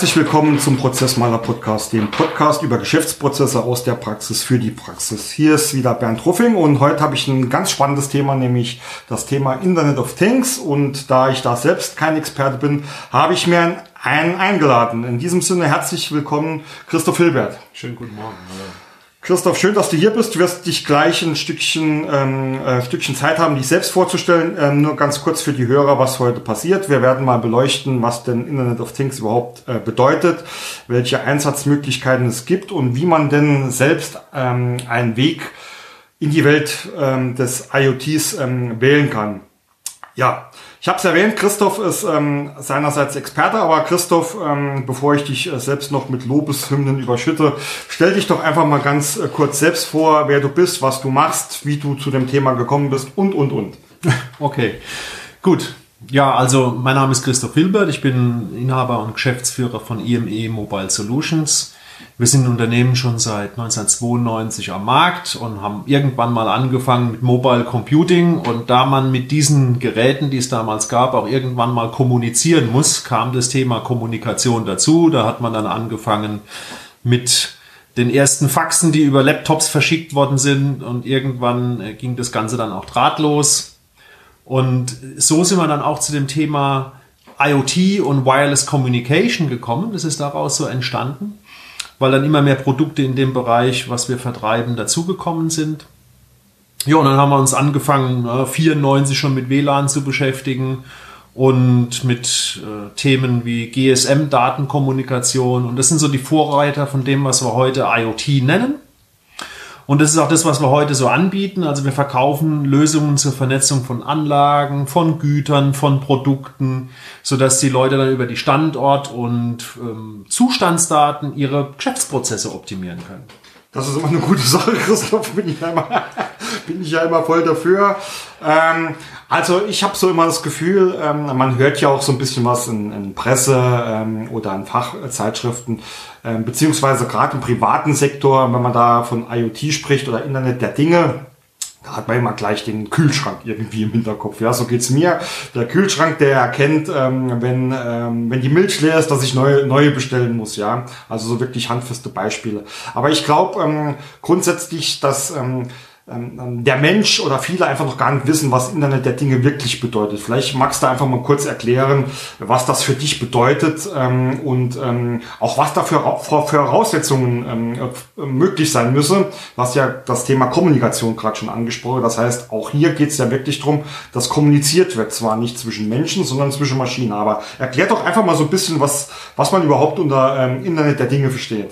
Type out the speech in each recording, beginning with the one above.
Herzlich willkommen zum Prozessmaler Podcast, dem Podcast über Geschäftsprozesse aus der Praxis für die Praxis. Hier ist wieder Bernd Ruffing und heute habe ich ein ganz spannendes Thema, nämlich das Thema Internet of Things. Und da ich da selbst kein Experte bin, habe ich mir einen eingeladen. In diesem Sinne herzlich willkommen, Christoph Hilbert. Schönen guten Morgen. Hallo. Christoph, schön, dass du hier bist. Du wirst dich gleich ein Stückchen, ähm, äh, Stückchen Zeit haben, dich selbst vorzustellen. Ähm, nur ganz kurz für die Hörer, was heute passiert. Wir werden mal beleuchten, was denn Internet of Things überhaupt äh, bedeutet, welche Einsatzmöglichkeiten es gibt und wie man denn selbst ähm, einen Weg in die Welt ähm, des IoTs ähm, wählen kann. Ja, ich habe es erwähnt, Christoph ist ähm, seinerseits Experte, aber Christoph, ähm, bevor ich dich äh, selbst noch mit Lobeshymnen überschütte, stell dich doch einfach mal ganz äh, kurz selbst vor, wer du bist, was du machst, wie du zu dem Thema gekommen bist und, und, und. Okay, gut. Ja, also mein Name ist Christoph Hilbert, ich bin Inhaber und Geschäftsführer von IME Mobile Solutions. Wir sind ein Unternehmen schon seit 1992 am Markt und haben irgendwann mal angefangen mit Mobile Computing. Und da man mit diesen Geräten, die es damals gab, auch irgendwann mal kommunizieren muss, kam das Thema Kommunikation dazu. Da hat man dann angefangen mit den ersten Faxen, die über Laptops verschickt worden sind. Und irgendwann äh, ging das Ganze dann auch drahtlos. Und so sind wir dann auch zu dem Thema IoT und Wireless Communication gekommen. Das ist daraus so entstanden weil dann immer mehr Produkte in dem Bereich, was wir vertreiben, dazugekommen sind. Ja, und dann haben wir uns angefangen, 94 schon mit WLAN zu beschäftigen und mit äh, Themen wie GSM-Datenkommunikation. Und das sind so die Vorreiter von dem, was wir heute IoT nennen. Und das ist auch das, was wir heute so anbieten. Also wir verkaufen Lösungen zur Vernetzung von Anlagen, von Gütern, von Produkten, sodass die Leute dann über die Standort- und ähm, Zustandsdaten ihre Geschäftsprozesse optimieren können. Das ist immer eine gute Sache, Christoph, bin ich ja immer, bin ich ja immer voll dafür. Ähm, also ich habe so immer das Gefühl, ähm, man hört ja auch so ein bisschen was in, in Presse ähm, oder in Fachzeitschriften, ähm, beziehungsweise gerade im privaten Sektor, wenn man da von IoT spricht oder Internet der Dinge, da hat man immer gleich den Kühlschrank irgendwie im Hinterkopf. Ja, so geht's mir. Der Kühlschrank, der erkennt, ähm, wenn, ähm, wenn die Milch leer ist, dass ich neue, neue bestellen muss. Ja, also so wirklich handfeste Beispiele. Aber ich glaube ähm, grundsätzlich, dass ähm, der Mensch oder viele einfach noch gar nicht wissen, was Internet der Dinge wirklich bedeutet. Vielleicht magst du einfach mal kurz erklären, was das für dich bedeutet ähm, und ähm, auch was da für, Voraussetzungen ähm, äh, möglich sein müsse, was ja das Thema Kommunikation gerade schon angesprochen. Das heißt, auch hier geht es ja wirklich darum, dass kommuniziert wird, zwar nicht zwischen Menschen, sondern zwischen Maschinen. Aber erklärt doch einfach mal so ein bisschen, was, was man überhaupt unter ähm, Internet der Dinge versteht.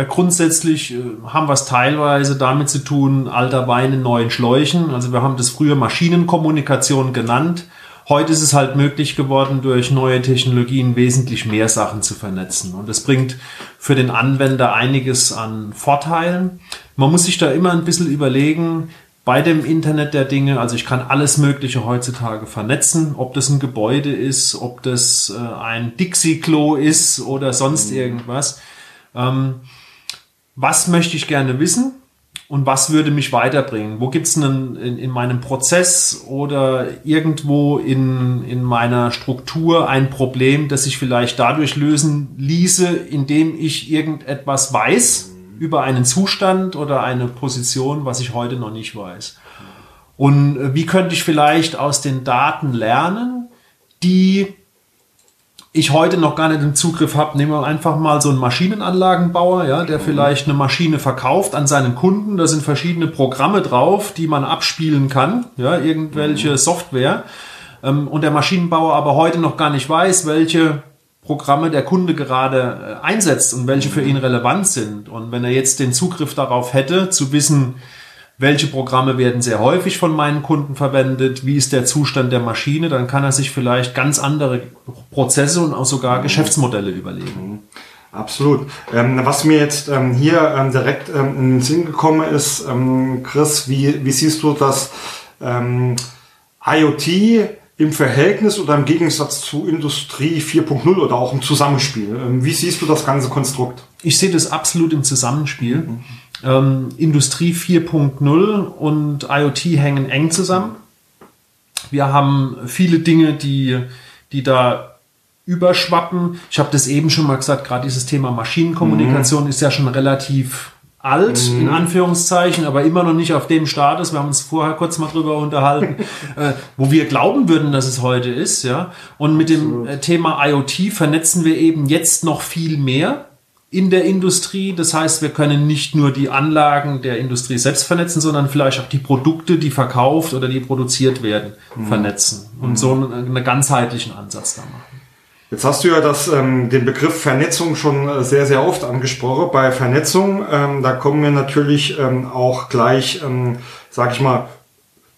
Ja, grundsätzlich äh, haben wir es teilweise damit zu tun, alter Wein in neuen Schläuchen. Also wir haben das früher Maschinenkommunikation genannt. Heute ist es halt möglich geworden, durch neue Technologien wesentlich mehr Sachen zu vernetzen. Und das bringt für den Anwender einiges an Vorteilen. Man muss sich da immer ein bisschen überlegen, bei dem Internet der Dinge, also ich kann alles Mögliche heutzutage vernetzen, ob das ein Gebäude ist, ob das äh, ein Dixie-Klo ist oder sonst mhm. irgendwas. Ähm, was möchte ich gerne wissen und was würde mich weiterbringen? Wo gibt es in, in meinem Prozess oder irgendwo in, in meiner Struktur ein Problem, das sich vielleicht dadurch lösen ließe, indem ich irgendetwas weiß über einen Zustand oder eine Position, was ich heute noch nicht weiß? Und äh, wie könnte ich vielleicht aus den Daten lernen, die ich heute noch gar nicht im Zugriff habe, nehmen wir einfach mal so einen Maschinenanlagenbauer, ja, der mhm. vielleicht eine Maschine verkauft an seinen Kunden. Da sind verschiedene Programme drauf, die man abspielen kann, ja, irgendwelche mhm. Software. Ähm, und der Maschinenbauer aber heute noch gar nicht weiß, welche Programme der Kunde gerade äh, einsetzt und welche für mhm. ihn relevant sind. Und wenn er jetzt den Zugriff darauf hätte, zu wissen, welche Programme werden sehr häufig von meinen Kunden verwendet, wie ist der Zustand der Maschine, dann kann er sich vielleicht ganz andere Prozesse und auch sogar mhm. Geschäftsmodelle überlegen. Mhm. Absolut. Ähm, was mir jetzt ähm, hier ähm, direkt ähm, in den Sinn gekommen ist, ähm, Chris, wie, wie siehst du das ähm, IoT im Verhältnis oder im Gegensatz zu Industrie 4.0 oder auch im Zusammenspiel? wie siehst du das ganze Konstrukt? Ich sehe das absolut im Zusammenspiel. Mhm. Ähm, Industrie 4.0 und IoT hängen eng zusammen. Wir haben viele Dinge, die, die da überschwappen. Ich habe das eben schon mal gesagt, gerade dieses Thema Maschinenkommunikation ist ja schon relativ alt, in Anführungszeichen, aber immer noch nicht auf dem Status. Wir haben uns vorher kurz mal drüber unterhalten, äh, wo wir glauben würden, dass es heute ist, ja. Und mit dem äh, Thema IoT vernetzen wir eben jetzt noch viel mehr in der Industrie. Das heißt, wir können nicht nur die Anlagen der Industrie selbst vernetzen, sondern vielleicht auch die Produkte, die verkauft oder die produziert werden, vernetzen und so einen, einen ganzheitlichen Ansatz da machen. Jetzt hast du ja das, ähm, den Begriff Vernetzung schon äh, sehr, sehr oft angesprochen. Bei Vernetzung, ähm, da kommen wir natürlich ähm, auch gleich, ähm, sag ich mal,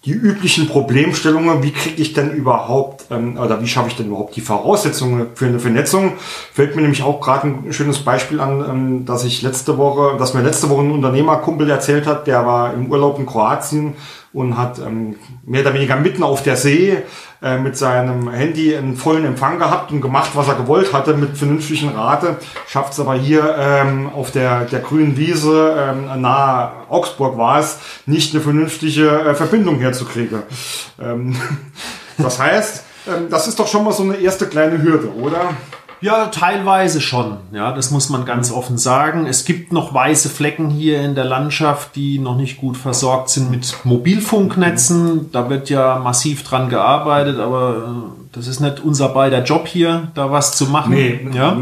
die üblichen Problemstellungen, wie kriege ich denn überhaupt, ähm, oder wie schaffe ich denn überhaupt die Voraussetzungen für eine Vernetzung? Fällt mir nämlich auch gerade ein schönes Beispiel an, ähm, dass ich letzte Woche, dass mir letzte Woche ein Unternehmerkumpel erzählt hat, der war im Urlaub in Kroatien und hat ähm, mehr oder weniger mitten auf der See äh, mit seinem Handy einen vollen Empfang gehabt und gemacht, was er gewollt hatte mit vernünftigen Rate. Schafft es aber hier ähm, auf der, der grünen Wiese ähm, nahe Augsburg war es, nicht eine vernünftige äh, Verbindung herzukriegen. Ähm, das heißt, ähm, das ist doch schon mal so eine erste kleine Hürde, oder? Ja, teilweise schon. Ja, das muss man ganz offen sagen. Es gibt noch weiße Flecken hier in der Landschaft, die noch nicht gut versorgt sind mit Mobilfunknetzen. Da wird ja massiv dran gearbeitet, aber äh, das ist nicht unser beider Job hier, da was zu machen. Nee. ja.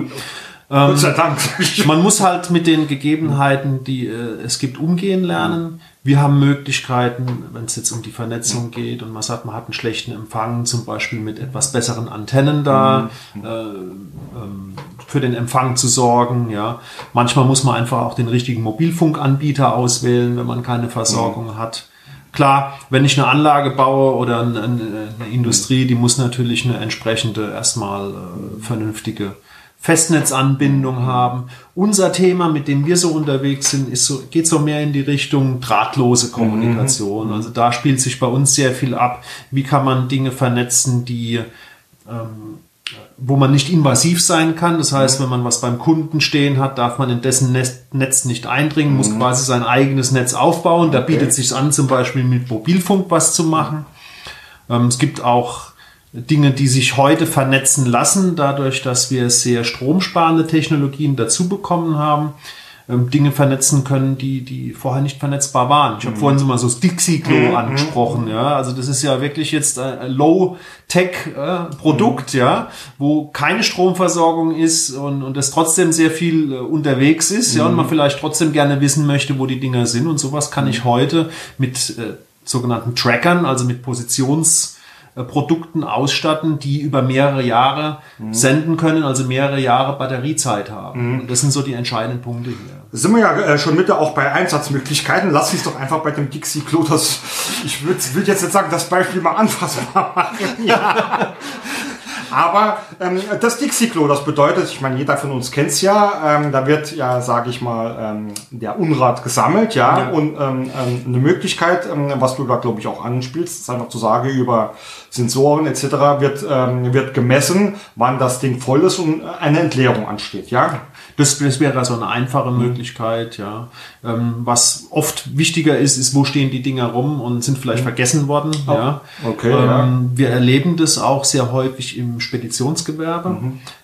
Gott sei Dank. Man muss halt mit den Gegebenheiten, die äh, es gibt, umgehen lernen. Wir haben Möglichkeiten, wenn es jetzt um die Vernetzung geht und man sagt, man hat einen schlechten Empfang, zum Beispiel mit etwas besseren Antennen da äh, ähm, für den Empfang zu sorgen. Ja, manchmal muss man einfach auch den richtigen Mobilfunkanbieter auswählen, wenn man keine Versorgung hat. Klar, wenn ich eine Anlage baue oder eine, eine Industrie, die muss natürlich eine entsprechende erstmal äh, vernünftige Festnetzanbindung haben. Unser Thema, mit dem wir so unterwegs sind, ist so, geht so mehr in die Richtung drahtlose Kommunikation. Also da spielt sich bei uns sehr viel ab. Wie kann man Dinge vernetzen, die ähm, wo man nicht invasiv sein kann. Das heißt, wenn man was beim Kunden stehen hat, darf man in dessen Netz, nicht eindringen, muss quasi sein eigenes Netz aufbauen. Da bietet sich an, zum Beispiel mit Mobilfunk was zu machen. Ähm, es gibt auch Dinge, die sich heute vernetzen lassen, dadurch, dass wir sehr stromsparende Technologien dazu bekommen haben, ähm, Dinge vernetzen können, die, die vorher nicht vernetzbar waren. Ich habe vorhin so mal so das Dixie-Klo angesprochen, ja. Also das ist ja wirklich jetzt ein Low-Tech-Produkt, ja, wo keine Stromversorgung ist und, und das trotzdem sehr viel äh, unterwegs ist, ja, und man vielleicht trotzdem gerne wissen möchte, wo die Dinger sind. Und sowas kann ich heute mit äh, sogenannten Trackern, also mit Positions- äh, Produkten ausstatten, die über mehrere Jahre senden können, also mehrere Jahre Batteriezeit haben. Und das sind so die entscheidenden Punkte hier. Sind wir ja äh, schon mitte auch bei Einsatzmöglichkeiten. Lass uns doch einfach bei dem Dixie Klo das, ich würde würd jetzt nicht sagen, das Beispiel mal anfassbar machen. Ja. Aber ähm, das Dixie-Klo, das bedeutet, ich meine, jeder von uns kennt's ja, ähm, da wird ja, sage ich mal, ähm, der Unrat gesammelt, ja, Ja. und ähm, ähm, eine Möglichkeit, ähm, was du da, glaube ich, auch anspielst, ist einfach zu sagen, über Sensoren etc. wird, ähm, wird gemessen, wann das Ding voll ist und eine Entleerung ansteht, ja. Das, das wäre so eine einfache Möglichkeit, ja. Ähm, was oft wichtiger ist, ist, wo stehen die Dinger rum und sind vielleicht vergessen worden, ja. okay, ähm, Wir erleben das auch sehr häufig im Speditionsgewerbe,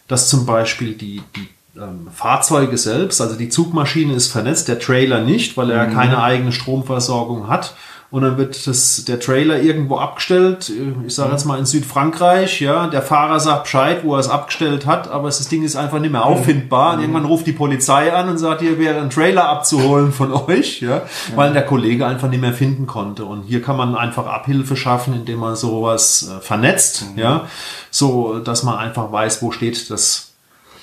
dass zum Beispiel die, die ähm, Fahrzeuge selbst, also die Zugmaschine ist vernetzt, der Trailer nicht, weil er keine eigene Stromversorgung hat. Und dann wird das, der Trailer irgendwo abgestellt, ich sage jetzt mal in Südfrankreich, ja, der Fahrer sagt Bescheid, wo er es abgestellt hat, aber das Ding ist einfach nicht mehr auffindbar. Und irgendwann ruft die Polizei an und sagt, hier wäre ein Trailer abzuholen von euch, ja, weil der Kollege einfach nicht mehr finden konnte. Und hier kann man einfach Abhilfe schaffen, indem man sowas äh, vernetzt, ja, so dass man einfach weiß, wo steht das,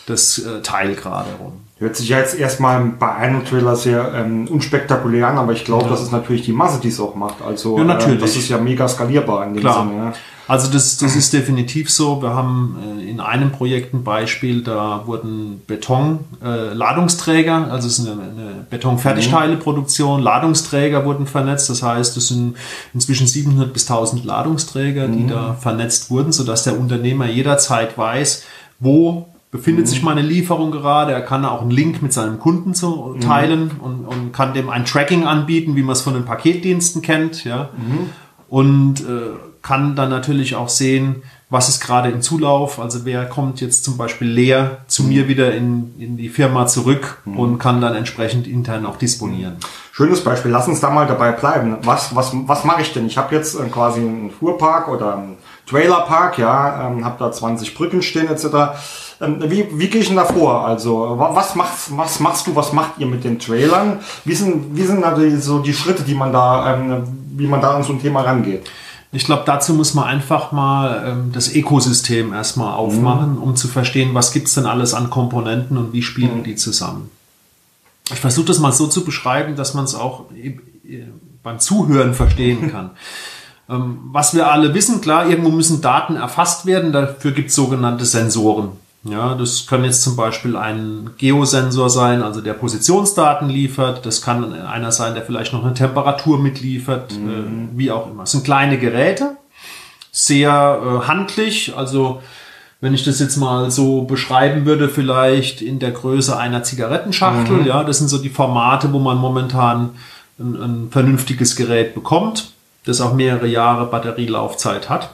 das äh, Teil gerade rum. Hört sich ja jetzt erstmal bei einem Trailer sehr ähm, unspektakulär an, aber ich glaube, das ist natürlich die Masse, die es auch macht. Also Ja, natürlich. Äh, das ist ja mega skalierbar in dem Klar. Sinne. Ja. Also das, das ist definitiv so. Wir haben äh, in einem Projekt ein Beispiel, da wurden Beton, äh, also es ist eine, eine Betonfertigteileproduktion, Ladungsträger wurden vernetzt. Das heißt, es sind inzwischen 700 bis 1000 Ladungsträger, die da vernetzt wurden, sodass der Unternehmer jederzeit weiß, wo befindet sich meine Lieferung gerade. Er kann auch einen Link mit seinem Kunden zu teilen und, und kann dem ein Tracking anbieten, wie man es von den Paketdiensten kennt. Ja. Und äh, kann dann natürlich auch sehen, was ist gerade im Zulauf, also wer kommt jetzt zum Beispiel leer zu mir wieder in, in die Firma zurück und kann dann entsprechend intern auch disponieren. Schönes Beispiel. Lass uns da mal dabei bleiben. Was, was, was mache ich denn? Ich habe jetzt äh, quasi einen Fuhrpark oder einen Trailerpark, ja, ähm, habe da 20 Brücken stehen etc. Ähm, wie, wie gehe ich denn da vor? Also wa- was machst, was machst du, was macht ihr mit den Trailern? Wie sind, wie sind da die, so die Schritte, die man da, ähm, wie man da an so ein Thema rangeht? Ich glaube, dazu muss man einfach mal ähm, das Ökosystem erstmal aufmachen, um zu verstehen, was gibt's denn alles an Komponenten und wie spielen die zusammen. Ich versuche das mal so zu beschreiben, dass man es auch äh, beim Zuhören verstehen kann. ähm, was wir alle wissen, klar, irgendwo müssen Daten erfasst werden, dafür gibt's sogenannte Sensoren. Ja, das kann jetzt zum Beispiel ein Geosensor sein, also der Positionsdaten liefert. Das kann einer sein, der vielleicht noch eine Temperatur mitliefert, äh, wie auch immer. Es sind kleine Geräte, sehr äh, handlich. Also wenn ich das jetzt mal so beschreiben würde, vielleicht in der Größe einer Zigarettenschachtel. Ja, das sind so die Formate, wo man momentan ein, ein vernünftiges Gerät bekommt, das auch mehrere Jahre Batterielaufzeit hat.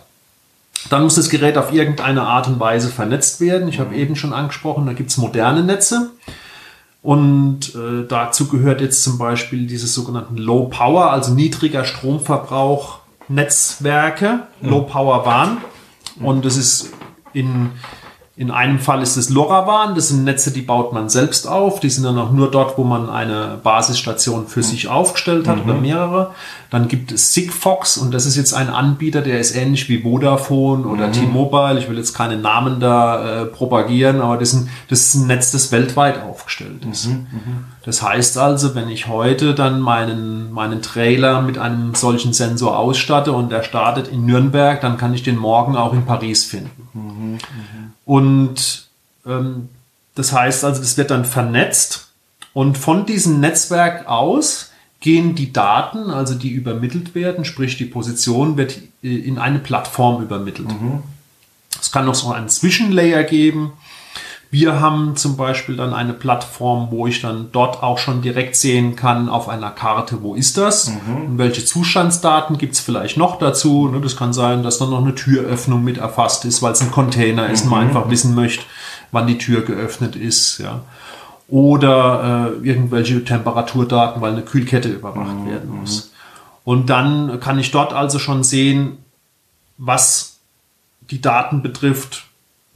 Dann muss das Gerät auf irgendeine Art und Weise vernetzt werden. Ich habe eben schon angesprochen, da gibt's moderne Netze. Und äh, dazu gehört jetzt zum Beispiel diese sogenannten Low Power, also niedriger Stromverbrauch Netzwerke, Low Power WAN. Und das ist in, in einem Fall ist es LoRaWAN, das sind Netze, die baut man selbst auf. Die sind dann auch nur dort, wo man eine Basisstation für sich aufgestellt hat oder mehrere. Dann gibt es Sigfox und das ist jetzt ein Anbieter, der ist ähnlich wie Vodafone oder T-Mobile. Ich will jetzt keine Namen da äh, propagieren, aber das ist, ein, das ist ein Netz, das weltweit aufgestellt ist. Das heißt also, wenn ich heute dann meinen, meinen Trailer mit einem solchen Sensor ausstatte und der startet in Nürnberg, dann kann ich den morgen auch in Paris finden. Und ähm, das heißt also, das wird dann vernetzt und von diesem Netzwerk aus gehen die Daten, also die übermittelt werden, sprich die Position wird äh, in eine Plattform übermittelt. Es kann noch so einen Zwischenlayer geben. Wir haben zum Beispiel dann eine Plattform, wo ich dann dort auch schon direkt sehen kann auf einer Karte, wo ist das und welche Zustandsdaten gibt's vielleicht noch dazu. Ne, Das kann sein, dass dann noch eine Türöffnung mit erfasst ist, weil es ein Container ist und man einfach wissen möchte, wann die Tür geöffnet ist. Ja. Oder äh, irgendwelche Temperaturdaten, weil eine Kühlkette überwacht werden muss. Und dann kann ich dort also schon sehen, was die Daten betrifft,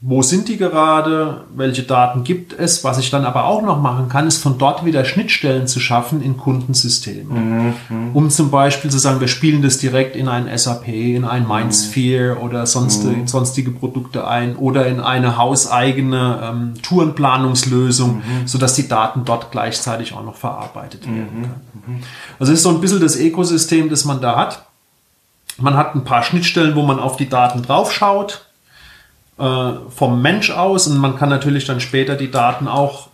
wo sind die gerade, welche Daten gibt es. Was ich dann aber auch noch machen kann, ist von dort wieder Schnittstellen zu schaffen in Kundensystemen. Um zum Beispiel zu sagen, wir spielen das direkt in ein SAP, in ein Mindsphere oder sonst, sonstige Produkte ein oder in eine hauseigene ähm, Tourenplanungslösung, sodass die Daten dort gleichzeitig auch noch verarbeitet werden können. Also es ist so ein bisschen das Ökosystem, das man da hat. Man hat ein paar Schnittstellen, wo man auf die Daten draufschaut vom Mensch aus und man kann natürlich dann später die Daten auch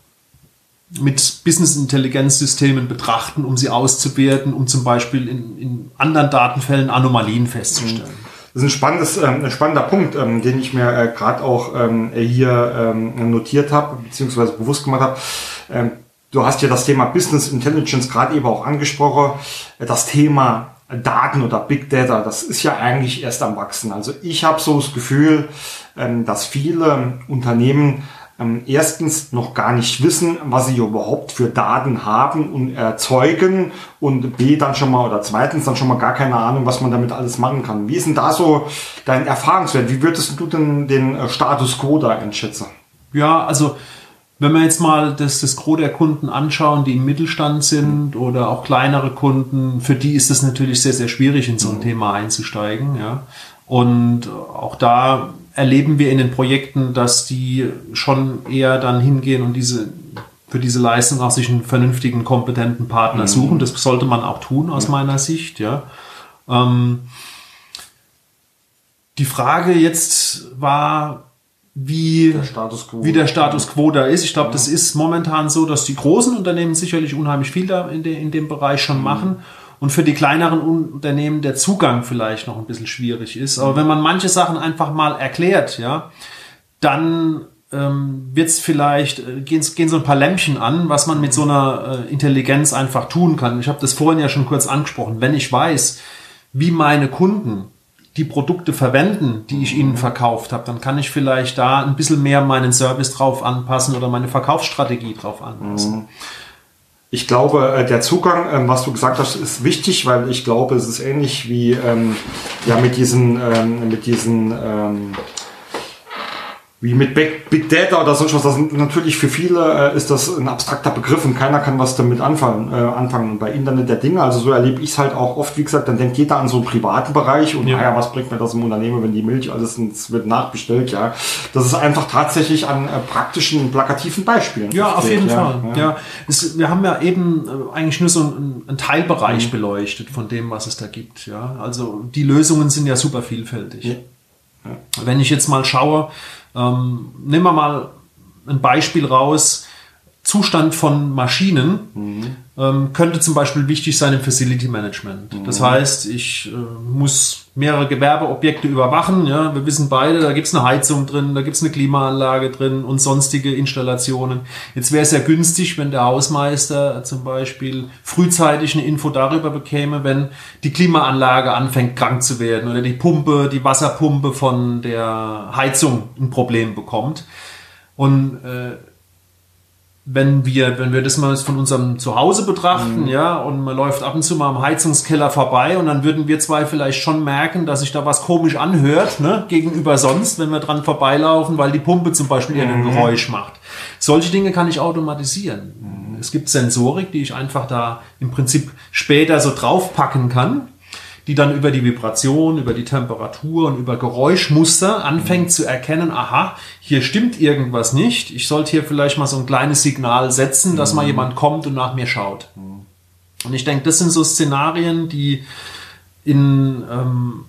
mit Business-Intelligenzsystemen betrachten, um sie auszuwerten, um zum Beispiel in, in anderen Datenfällen Anomalien festzustellen. Das ist ein, ähm, ein spannender Punkt, ähm, den ich mir äh, gerade auch ähm, hier ähm, notiert habe, beziehungsweise bewusst gemacht habe. Ähm, du hast ja das Thema Business Intelligence gerade eben auch angesprochen. Äh, Das Thema Daten oder Big Data, das ist ja eigentlich erst am Wachsen. Also ich habe so das Gefühl, ähm, dass viele Unternehmen ähm, erstens noch gar nicht wissen, was sie überhaupt für Daten haben und erzeugen und B dann schon mal oder zweitens dann schon mal gar keine Ahnung, was man damit alles machen kann. Wie ist denn da so dein Erfahrungswert? Wie würdest du denn den äh, Status quo da einschätzen? Ja, also wenn wir jetzt mal das, das Gros der Kunden anschauen, die im Mittelstand sind oder auch kleinere Kunden, für die ist es natürlich sehr, sehr schwierig, in so ein Thema einzusteigen. Ja. Und auch da erleben wir in den Projekten, dass die schon eher dann hingehen und diese für diese Leistung auch sich einen vernünftigen, kompetenten Partner suchen. Das sollte man auch tun aus meiner Sicht. Ja. Ähm, die Frage jetzt war, wie Der Status quo. wie der Status quo da ist. Ich glaube, das ist momentan so, dass die großen Unternehmen sicherlich unheimlich viel da in, de, in dem Bereich schon machen und für die kleineren Unternehmen der Zugang vielleicht noch ein bisschen schwierig ist. Aber wenn man manche Sachen einfach mal erklärt, ja, dann ähm, wird es vielleicht, äh, gehen, gehen so ein paar Lämpchen an, was man mit so einer äh, Intelligenz einfach tun kann. Ich habe das vorhin ja schon kurz angesprochen. Wenn ich weiß, wie meine Kunden die Produkte verwenden, die ich ihnen verkauft habe, dann kann ich vielleicht da ein bisschen mehr meinen Service drauf anpassen oder meine Verkaufsstrategie drauf anpassen. Ich glaube, äh, der Zugang, ähm, was du gesagt hast, ist wichtig, weil ich glaube, es ist ähnlich wie ähm, ja mit diesen ähm, mit diesen ähm, wie mit Big, Data oder sonst was. Das sind natürlich für viele äh, ist das ein abstrakter Begriff und keiner kann was damit anfangen. Äh, anfangen. Und bei Internet der Dinge, also so erlebe ich es halt auch oft, wie gesagt, dann denkt jeder an so einen privaten Bereich und ja. naja, was bringt mir das im Unternehmen, wenn die Milch alles ins, wird nachbestellt, ja. Das ist einfach tatsächlich an äh, praktischen, plakativen Beispielen. Ja, auf jeden ja, Fall. Ja, ja. Es, wir haben ja eben äh, eigentlich nur so einen, einen Teilbereich mhm. beleuchtet von dem, was es da gibt. Ja, also die Lösungen sind ja super vielfältig. Wenn ich jetzt mal schaue, ähm, nehmen wir mal ein Beispiel raus. Zustand von Maschinen mhm. Ähm, könnte zum Beispiel wichtig sein im Facility Management. Mhm. Das heißt, ich äh, muss mehrere Gewerbeobjekte überwachen. Ja, wir wissen beide, da gibt es eine Heizung drin, da gibt es eine Klimaanlage drin und sonstige Installationen. Jetzt wäre es ja günstig, wenn der Hausmeister zum Beispiel frühzeitig eine Info darüber bekäme, wenn die Klimaanlage anfängt krank zu werden oder die Pumpe, die Wasserpumpe von der Heizung ein Problem bekommt. Und äh, wenn wir, wenn wir das mal von unserem Zuhause betrachten, mhm. ja, und man läuft ab und zu mal am Heizungskeller vorbei und dann würden wir zwei vielleicht schon merken, dass sich da was komisch anhört, ne, gegenüber sonst, wenn wir dran vorbeilaufen, weil die Pumpe zum Beispiel mhm. irgendein Geräusch macht. Solche Dinge kann ich automatisieren. Mhm. Es gibt Sensorik, die ich einfach da im Prinzip später so draufpacken kann die dann über die Vibration, über die Temperatur und über Geräuschmuster anfängt mhm. zu erkennen, aha, hier stimmt irgendwas nicht. Ich sollte hier vielleicht mal so ein kleines Signal setzen, dass mhm. mal jemand kommt und nach mir schaut. Mhm. Und ich denke, das sind so Szenarien, die in, ähm,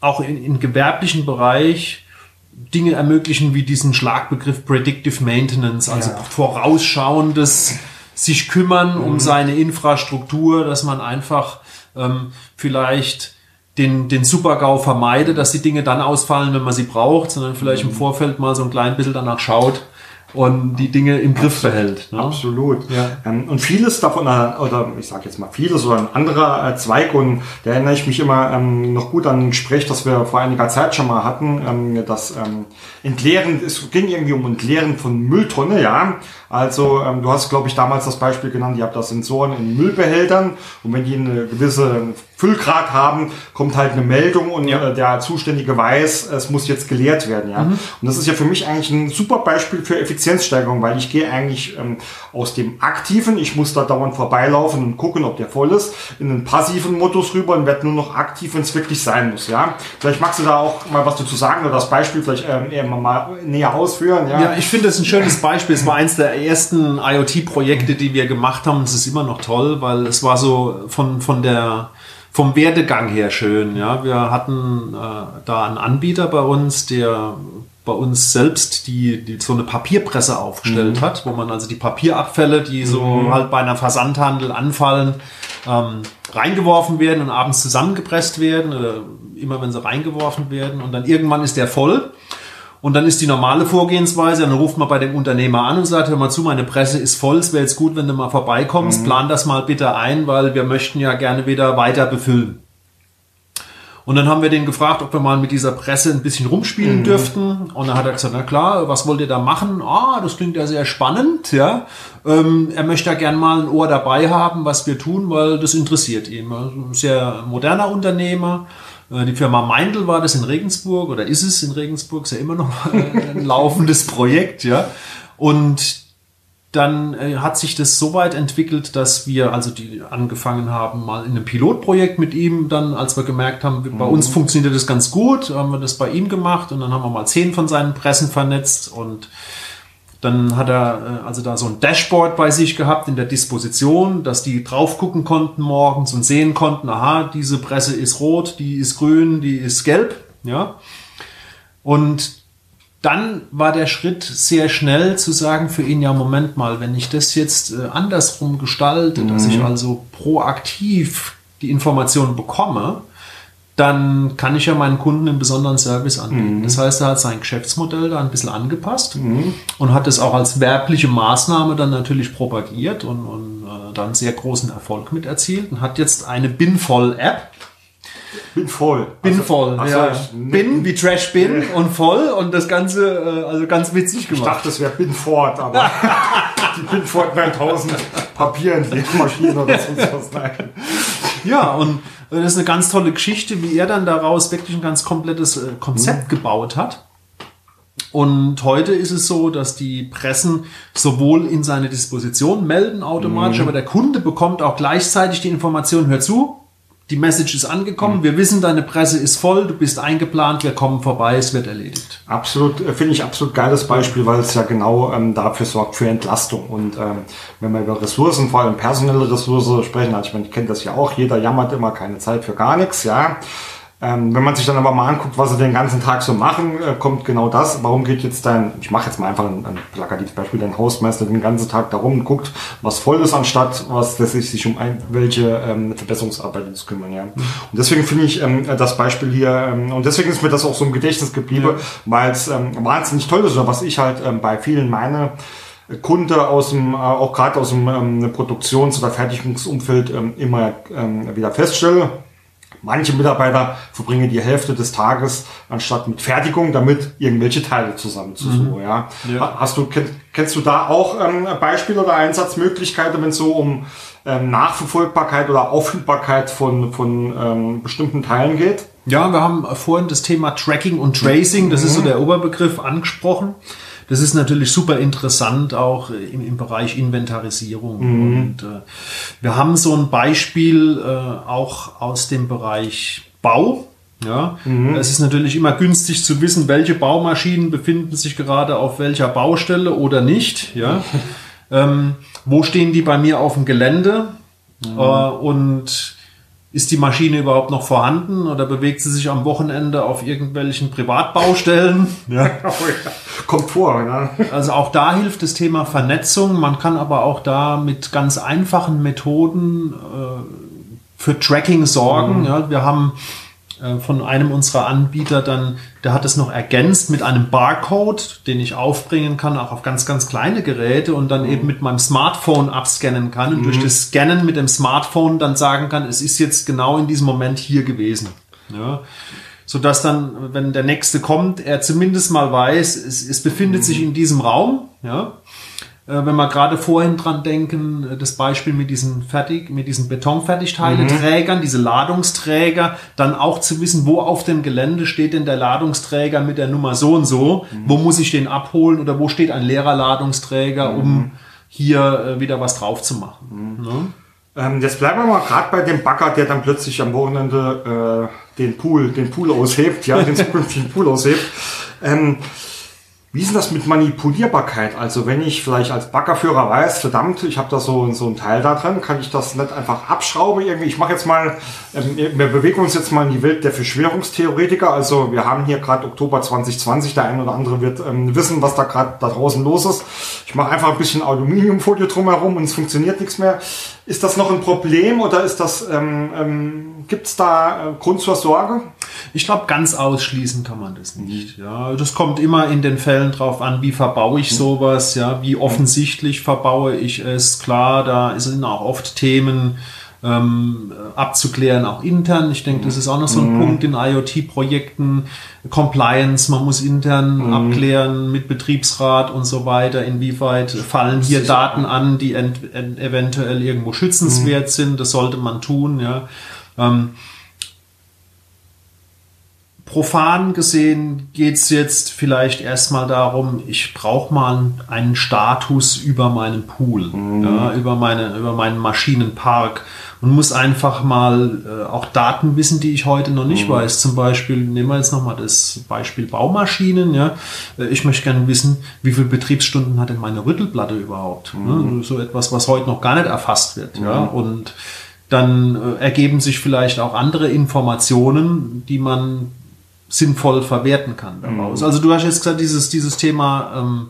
auch in, in gewerblichen Bereich Dinge ermöglichen wie diesen Schlagbegriff Predictive Maintenance, also ja. vorausschauendes sich kümmern um mhm. seine Infrastruktur, dass man einfach ähm, vielleicht den, den Super-GAU vermeide, dass die Dinge dann ausfallen, wenn man sie braucht, sondern vielleicht im mhm. Vorfeld mal so ein klein bisschen danach schaut, und die Dinge im Griff behält. Ne? Absolut. Ja. Ähm, und vieles davon, äh, oder ich sage jetzt mal vieles, oder ein anderer äh, Zweig, und da erinnere ich mich immer ähm, noch gut an ein Gespräch, das wir vor einiger Zeit schon mal hatten, ähm, das ähm, Entleeren, es ging irgendwie um Entleeren von Mülltonne, ja. Also du hast, glaube ich, damals das Beispiel genannt, ihr habt da Sensoren in Müllbehältern und wenn die eine gewisse Füllgrad haben, kommt halt eine Meldung und ja. äh, der Zuständige weiß, es muss jetzt geleert werden. Ja? Mhm. Und das ist ja für mich eigentlich ein super Beispiel für Effizienzsteigerung, weil ich gehe eigentlich ähm, aus dem aktiven, ich muss da dauernd vorbeilaufen und gucken, ob der voll ist, in den passiven Modus rüber und werde nur noch aktiv, wenn es wirklich sein muss. Ja? Vielleicht magst du da auch mal was dazu sagen oder das Beispiel vielleicht ähm, eher mal näher ausführen. Ja, ja ich finde das ein schönes Beispiel. Es war eins der ersten IoT-Projekte, die wir gemacht haben. Es ist immer noch toll, weil es war so von, von der vom Werdegang her schön. Ja, wir hatten äh, da einen Anbieter bei uns, der bei uns selbst die, die so eine Papierpresse aufgestellt mhm. hat, wo man also die Papierabfälle, die so mhm. halt bei einer Versandhandel anfallen, ähm, reingeworfen werden und abends zusammengepresst werden oder immer wenn sie reingeworfen werden und dann irgendwann ist der voll und dann ist die normale Vorgehensweise, dann ruft man bei dem Unternehmer an und sagt, hör mal zu, meine Presse ist voll, es wäre jetzt gut, wenn du mal vorbeikommst, mhm. plan das mal bitte ein, weil wir möchten ja gerne wieder weiter befüllen. Und dann haben wir den gefragt, ob wir mal mit dieser Presse ein bisschen rumspielen mhm. dürften. Und dann hat er gesagt, na klar, was wollt ihr da machen? Ah, das klingt ja sehr spannend, ja. Ähm, er möchte ja gern mal ein Ohr dabei haben, was wir tun, weil das interessiert ihn. Ein sehr moderner Unternehmer. Äh, die Firma Meindl war das in Regensburg oder ist es in Regensburg, ist ja immer noch ein laufendes Projekt, ja. Und dann äh, hat sich das so weit entwickelt, dass wir also die angefangen haben mal in einem Pilotprojekt mit ihm, dann als wir gemerkt haben, bei mhm. uns funktioniert das ganz gut, haben wir das bei ihm gemacht und dann haben wir mal zehn von seinen Pressen vernetzt und dann hat er äh, also da so ein Dashboard bei sich gehabt in der Disposition, dass die drauf gucken konnten morgens und sehen konnten, aha, diese Presse ist rot, die ist grün, die ist gelb, ja. Und dann war der Schritt sehr schnell zu sagen für ihn, ja, Moment mal, wenn ich das jetzt äh, andersrum gestalte, mhm. dass ich also proaktiv die Informationen bekomme, dann kann ich ja meinen Kunden einen besonderen Service anbieten. Mhm. Das heißt, er hat sein Geschäftsmodell da ein bisschen angepasst mhm. und hat es auch als werbliche Maßnahme dann natürlich propagiert und, und äh, dann sehr großen Erfolg mit erzielt und hat jetzt eine Binvoll-App, Bin voll. Bin Also- voll, ach so, ja. ich- Bin wie Trash Bin und voll und das Ganze äh, also ganz witzig Ich gemacht. dachte, es wäre Binford, aber die Binford 9000 Papier in die Maschine oder sonst was. Nein. Ja, und äh, das ist eine ganz tolle Geschichte, wie er dann daraus wirklich ein ganz komplettes äh, Konzept gebaut hat. Und heute ist es so, dass die Pressen sowohl in seine Disposition melden automatisch, aber der Kunde bekommt auch gleichzeitig die Information, hör zu, die Message ist angekommen, wir wissen, deine Presse ist voll, du bist eingeplant, wir kommen vorbei, es wird erledigt. Absolut, äh, finde ich absolut geiles Beispiel, weil es ja genau ähm, dafür sorgt für Entlastung. Und ähm, wenn wir über Ressourcen, vor allem personelle Ressourcen sprechen, also ich, meine, ich kenne das ja auch, jeder jammert immer keine Zeit für gar nichts, ja. Ähm, wenn man sich dann aber mal anguckt, was sie den ganzen Tag so machen, äh, kommt genau das. Warum geht jetzt dein, ich mache jetzt mal einfach ein, ein plakatives Beispiel, dein Hausmeister den ganzen Tag darum und guckt, was voll ist, anstatt was letztlich sich um ein, welche ähm, Verbesserungsarbeiten zu kümmern. Ja. Und deswegen finde ich ähm, das Beispiel hier, ähm, und deswegen ist mir das auch so im Gedächtnis geblieben, weil es ähm, wahnsinnig toll ist, oder was ich halt ähm, bei vielen meine Kunde aus dem, äh, auch gerade aus dem ähm, Produktions- oder Fertigungsumfeld ähm, immer ähm, wieder feststelle. Manche Mitarbeiter verbringen die Hälfte des Tages anstatt mit Fertigung, damit irgendwelche Teile zusammenzusuchen. Ja. Ja. Ha- Hast du, kenn, kennst du da auch ähm, Beispiele oder Einsatzmöglichkeiten, wenn es so um ähm, Nachverfolgbarkeit oder Auffindbarkeit von, von ähm, bestimmten Teilen geht? Ja, wir haben vorhin das Thema Tracking und Tracing, das ist so der Oberbegriff, angesprochen. Das ist natürlich super interessant, auch im, im Bereich Inventarisierung. Und äh, wir haben so ein Beispiel äh, auch aus dem Bereich Bau. Ja, es ist natürlich immer günstig zu wissen, welche Baumaschinen befinden sich gerade auf welcher Baustelle oder nicht. Ja, ähm, wo stehen die bei mir auf dem Gelände? Äh, und ist die Maschine überhaupt noch vorhanden oder bewegt sie sich am Wochenende auf irgendwelchen Privatbaustellen? Ja. Kommt vor, ne? Also auch da hilft das Thema Vernetzung. Man kann aber auch da mit ganz einfachen Methoden äh, für Tracking sorgen. Ja, wir haben äh, von einem unserer Anbieter dann, der hat es noch ergänzt mit einem Barcode, den ich aufbringen kann, auch auf ganz, ganz kleine Geräte und dann eben mit meinem Smartphone abscannen kann und durch das Scannen mit dem Smartphone dann sagen kann, es ist jetzt genau in diesem Moment hier gewesen. Ja. Sodass dann, wenn der nächste kommt, er zumindest mal weiß, es, es befindet sich in diesem Raum. Ja. Äh, Wenn wir gerade vorhin dran denken, äh, das Beispiel mit diesen fertig, mit diesen Betonfertigteileträgern, diese Ladungsträger, dann auch zu wissen, wo auf dem Gelände steht denn der Ladungsträger mit der Nummer so und so, wo muss ich den abholen oder wo steht ein leerer Ladungsträger, um hier äh, wieder was drauf zu machen. Ne? Ähm, jetzt bleiben wir mal gerade bei dem Bagger, der dann plötzlich am Wochenende äh, den Pool, den Pool aushebt, ja, den zukünftigen Pool aushebt. Ähm, wie ist denn das mit Manipulierbarkeit? Also wenn ich vielleicht als Baggerführer weiß, verdammt, ich habe da so, so ein Teil da drin, kann ich das nicht einfach abschrauben irgendwie? Ich mache jetzt mal, ähm, wir bewegen uns jetzt mal in die Welt der Verschwörungstheoretiker. Also wir haben hier gerade Oktober 2020, der eine oder andere wird ähm, wissen, was da gerade da draußen los ist. Ich mache einfach ein bisschen Aluminiumfolie drumherum und es funktioniert nichts mehr. Ist das noch ein Problem oder ist das, ähm, ähm, gibt es da äh, Grund zur Sorge? Ich glaube, ganz ausschließen kann man das nicht. Ja, das kommt immer in den Fällen drauf an, wie verbaue ich sowas, ja, wie offensichtlich verbaue ich es. Klar, da sind auch oft Themen ähm, abzuklären, auch intern. Ich denke, das ist auch noch so ein Punkt in IoT-Projekten. Compliance, man muss intern abklären mit Betriebsrat und so weiter, inwieweit fallen hier Daten an, die ent ent eventuell irgendwo schützenswert sind. Das sollte man tun, ja. Ähm, profan gesehen geht es jetzt vielleicht erstmal darum, ich brauche mal einen Status über meinen Pool, ja, über, meine, über meinen Maschinenpark und muss einfach mal äh, auch Daten wissen, die ich heute noch nicht weiß. Zum Beispiel, nehmen wir jetzt nochmal das Beispiel Baumaschinen. Ja. Äh, Ich möchte gerne wissen, wie viele Betriebsstunden hat denn meine Rüttelplatte überhaupt? Ne? So etwas, was heute noch gar nicht erfasst wird. Ja. Und dann äh, ergeben sich vielleicht auch andere Informationen, die man sinnvoll verwerten kann daraus. Also du hast jetzt gesagt, dieses, dieses Thema ähm,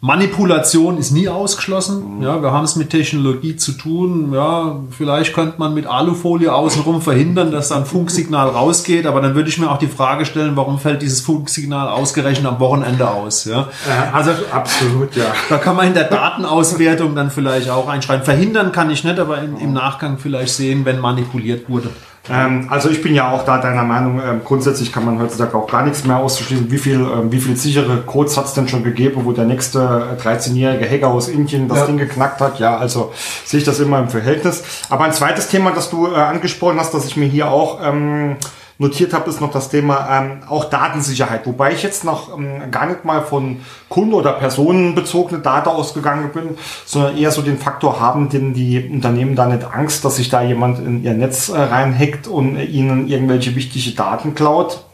Manipulation ist nie ausgeschlossen. Ja, wir haben es mit Technologie zu tun. Ja, vielleicht könnte man mit Alufolie außenrum verhindern, dass da ein Funksignal rausgeht, aber dann würde ich mir auch die Frage stellen, warum fällt dieses Funksignal ausgerechnet am Wochenende aus? Ja, also absolut, ja. da kann man in der Datenauswertung dann vielleicht auch einschreiben. Verhindern kann ich nicht, aber im, im Nachgang vielleicht sehen, wenn manipuliert wurde. Ähm, also ich bin ja auch da deiner Meinung, ähm, grundsätzlich kann man heutzutage auch gar nichts mehr auszuschließen. Wie viel, ähm, wie viel sichere Codes hat es denn schon gegeben, wo der nächste 13-jährige Hacker aus Indien das Ja. Ding geknackt hat? Ja, also sehe ich das immer im Verhältnis. Aber ein zweites Thema, das du äh, angesprochen hast, das ich mir hier auch ähm, notiert habe, ist noch das Thema ähm, auch Datensicherheit. Wobei ich jetzt noch ähm, gar nicht mal von Kunden- oder personenbezogene Daten ausgegangen bin, sondern eher so den Faktor haben, denn die Unternehmen da nicht Angst, dass sich da jemand in ihr Netz äh, reinhackt und ihnen irgendwelche wichtige Daten klaut.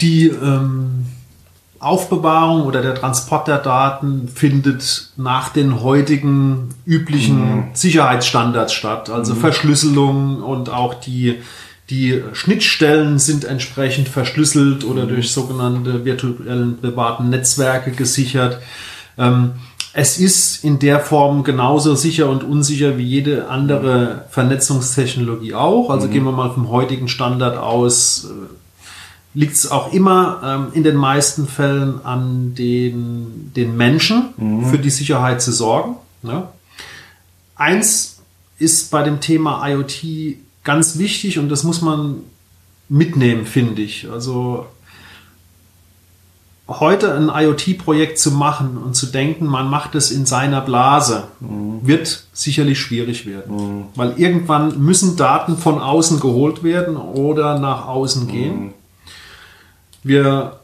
Die ähm, Aufbewahrung oder der Transport der Daten findet nach den heutigen üblichen Sicherheitsstandards statt. Also Verschlüsselung und auch die, die Schnittstellen sind entsprechend verschlüsselt oder durch sogenannte virtuellen privaten Netzwerke gesichert. Ähm, es ist in der Form genauso sicher und unsicher wie jede andere Vernetzungstechnologie auch. Also gehen wir mal vom heutigen Standard aus, äh, liegt es auch immer ähm, in den meisten Fällen an den, den Menschen, für die Sicherheit zu sorgen. Ne? Eins ist bei dem Thema IoT ganz wichtig und das muss man mitnehmen, finde ich. Also heute ein IoT-Projekt zu machen und zu denken, man macht es in seiner Blase, wird sicherlich schwierig werden. Weil irgendwann müssen Daten von außen geholt werden oder nach außen gehen. Wir